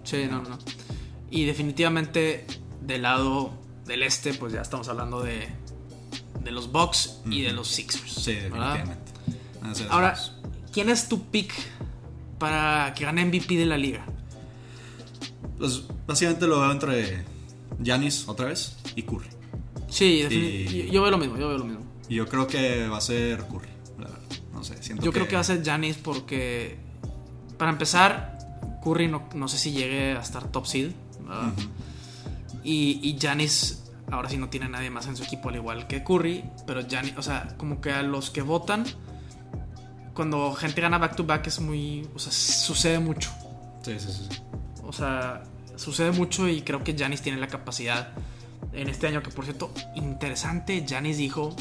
sí, no, no. Y definitivamente del lado del este, pues ya estamos hablando de, de los Bucks y de los Sixers. Sí, definitivamente. Ahora. ¿quién es tu pick para que gane MVP de la liga? Pues básicamente lo veo entre Giannis otra vez y Curry. Sí, Y- yo, veo lo mismo, yo veo lo mismo. Y yo creo que va a ser Curry, la verdad. No sé, siento Yo creo que va a ser Giannis porque, para empezar, Curry no, no sé si llegue a estar top seed. Y, y Giannis ahora sí no tiene nadie más en su equipo al igual que Curry, pero Giannis, o sea, como que a los que votan, cuando gente gana back to back es muy, o sea, sucede mucho. Sí, sí. sí. O sea, sucede mucho y creo que Janis tiene la capacidad en este año, que por cierto, interesante, Janis dijo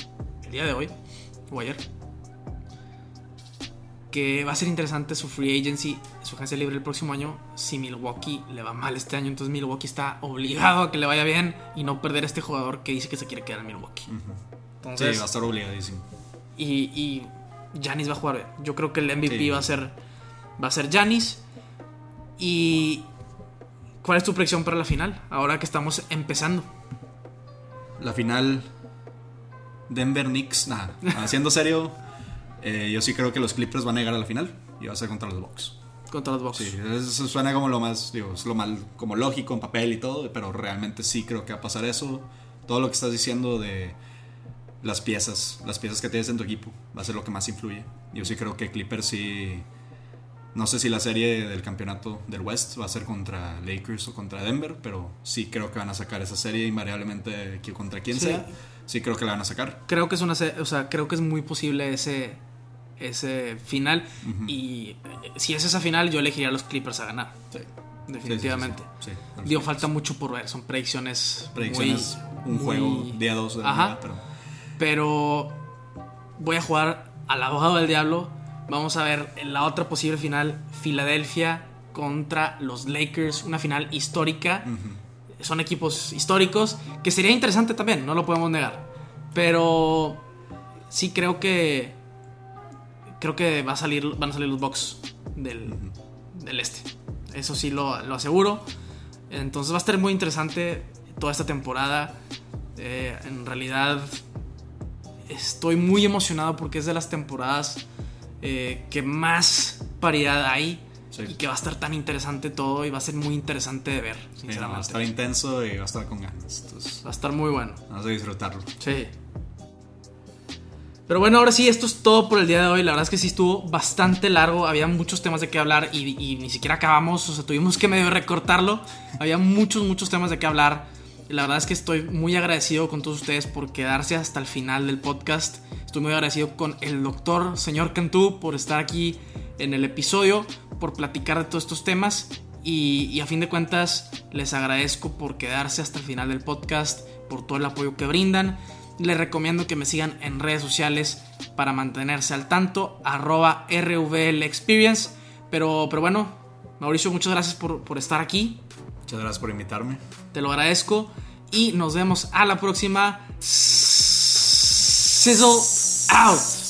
el día de hoy, o ayer, que va a ser interesante su free agency, su agencia libre el próximo año, si Milwaukee le va mal este año, entonces Milwaukee está obligado a que le vaya bien y no perder a este jugador que dice que se quiere quedar en Milwaukee. Sí, Entonces, va a estar obligadísimo. y, Giannis va a jugar. bien. Yo creo que el MVP Sí. va a ser va a ser Giannis. Y ¿cuál es tu predicción para la final? Ahora que estamos empezando. La final Denver Knicks, nada, haciendo serio, eh, yo sí creo que los Clippers van a llegar a la final y va a ser contra los Bucks. Contra los Bucks. Sí, eso suena como lo más, digo, es lo mal, como lógico en papel y todo, pero realmente sí creo que va a pasar eso. Todo lo que estás diciendo de las piezas, las piezas que tienes en tu equipo, va a ser lo que más influye. Yo sí creo que Clippers sí, no sé si la serie del campeonato del West va a ser contra Lakers o contra Denver, pero sí creo que van a sacar esa serie invariablemente contra quien Sí. sea. Sí creo que la van a sacar. Creo que es una o sea, creo que es muy posible ese ese final y eh, si es esa final yo elegiría a los Clippers a ganar. Sí. Definitivamente. Sí, Digo, falta mucho por ver, son predicciones predicciones, muy- un muy- juego día 2 de la Ajá. pero Pero voy a jugar al abogado del diablo. Vamos a ver la otra posible final, Filadelfia contra los Lakers, una final histórica. Son equipos históricos, que sería interesante también, no lo podemos negar. Pero sí creo que creo que va a salir, van a salir los Bucks del, del este. Eso sí lo, lo aseguro. Entonces va a estar muy interesante toda esta temporada. Eh, en realidad estoy muy emocionado porque es de las temporadas eh, que más paridad hay Sí. y que va a estar tan interesante todo y va a ser muy interesante de ver, Sí, no, va a estar intenso y va a estar con ganas. Entonces, va a estar muy bueno. vamos a disfrutarlo. Sí. Pero bueno, ahora sí, esto es todo por el día de hoy. La verdad es que sí estuvo bastante largo. Había muchos temas de qué hablar y, y ni siquiera acabamos. O sea, tuvimos que medio recortarlo. Había muchos, muchos temas de qué hablar. La verdad es que estoy muy agradecido con todos ustedes por quedarse hasta el final del podcast. Estoy muy agradecido con el doctor, señor Cantú, por estar aquí en el episodio, por platicar de todos estos temas. Y, y a fin de cuentas, les agradezco por quedarse hasta el final del podcast, por todo el apoyo que brindan. Les recomiendo que me sigan en redes sociales para mantenerse al tanto, arroba RVL Experience. Pero, pero bueno, Mauricio, muchas gracias por, por estar aquí. Muchas gracias por invitarme. Te lo agradezco. Y nos vemos a la próxima. Sizzle out.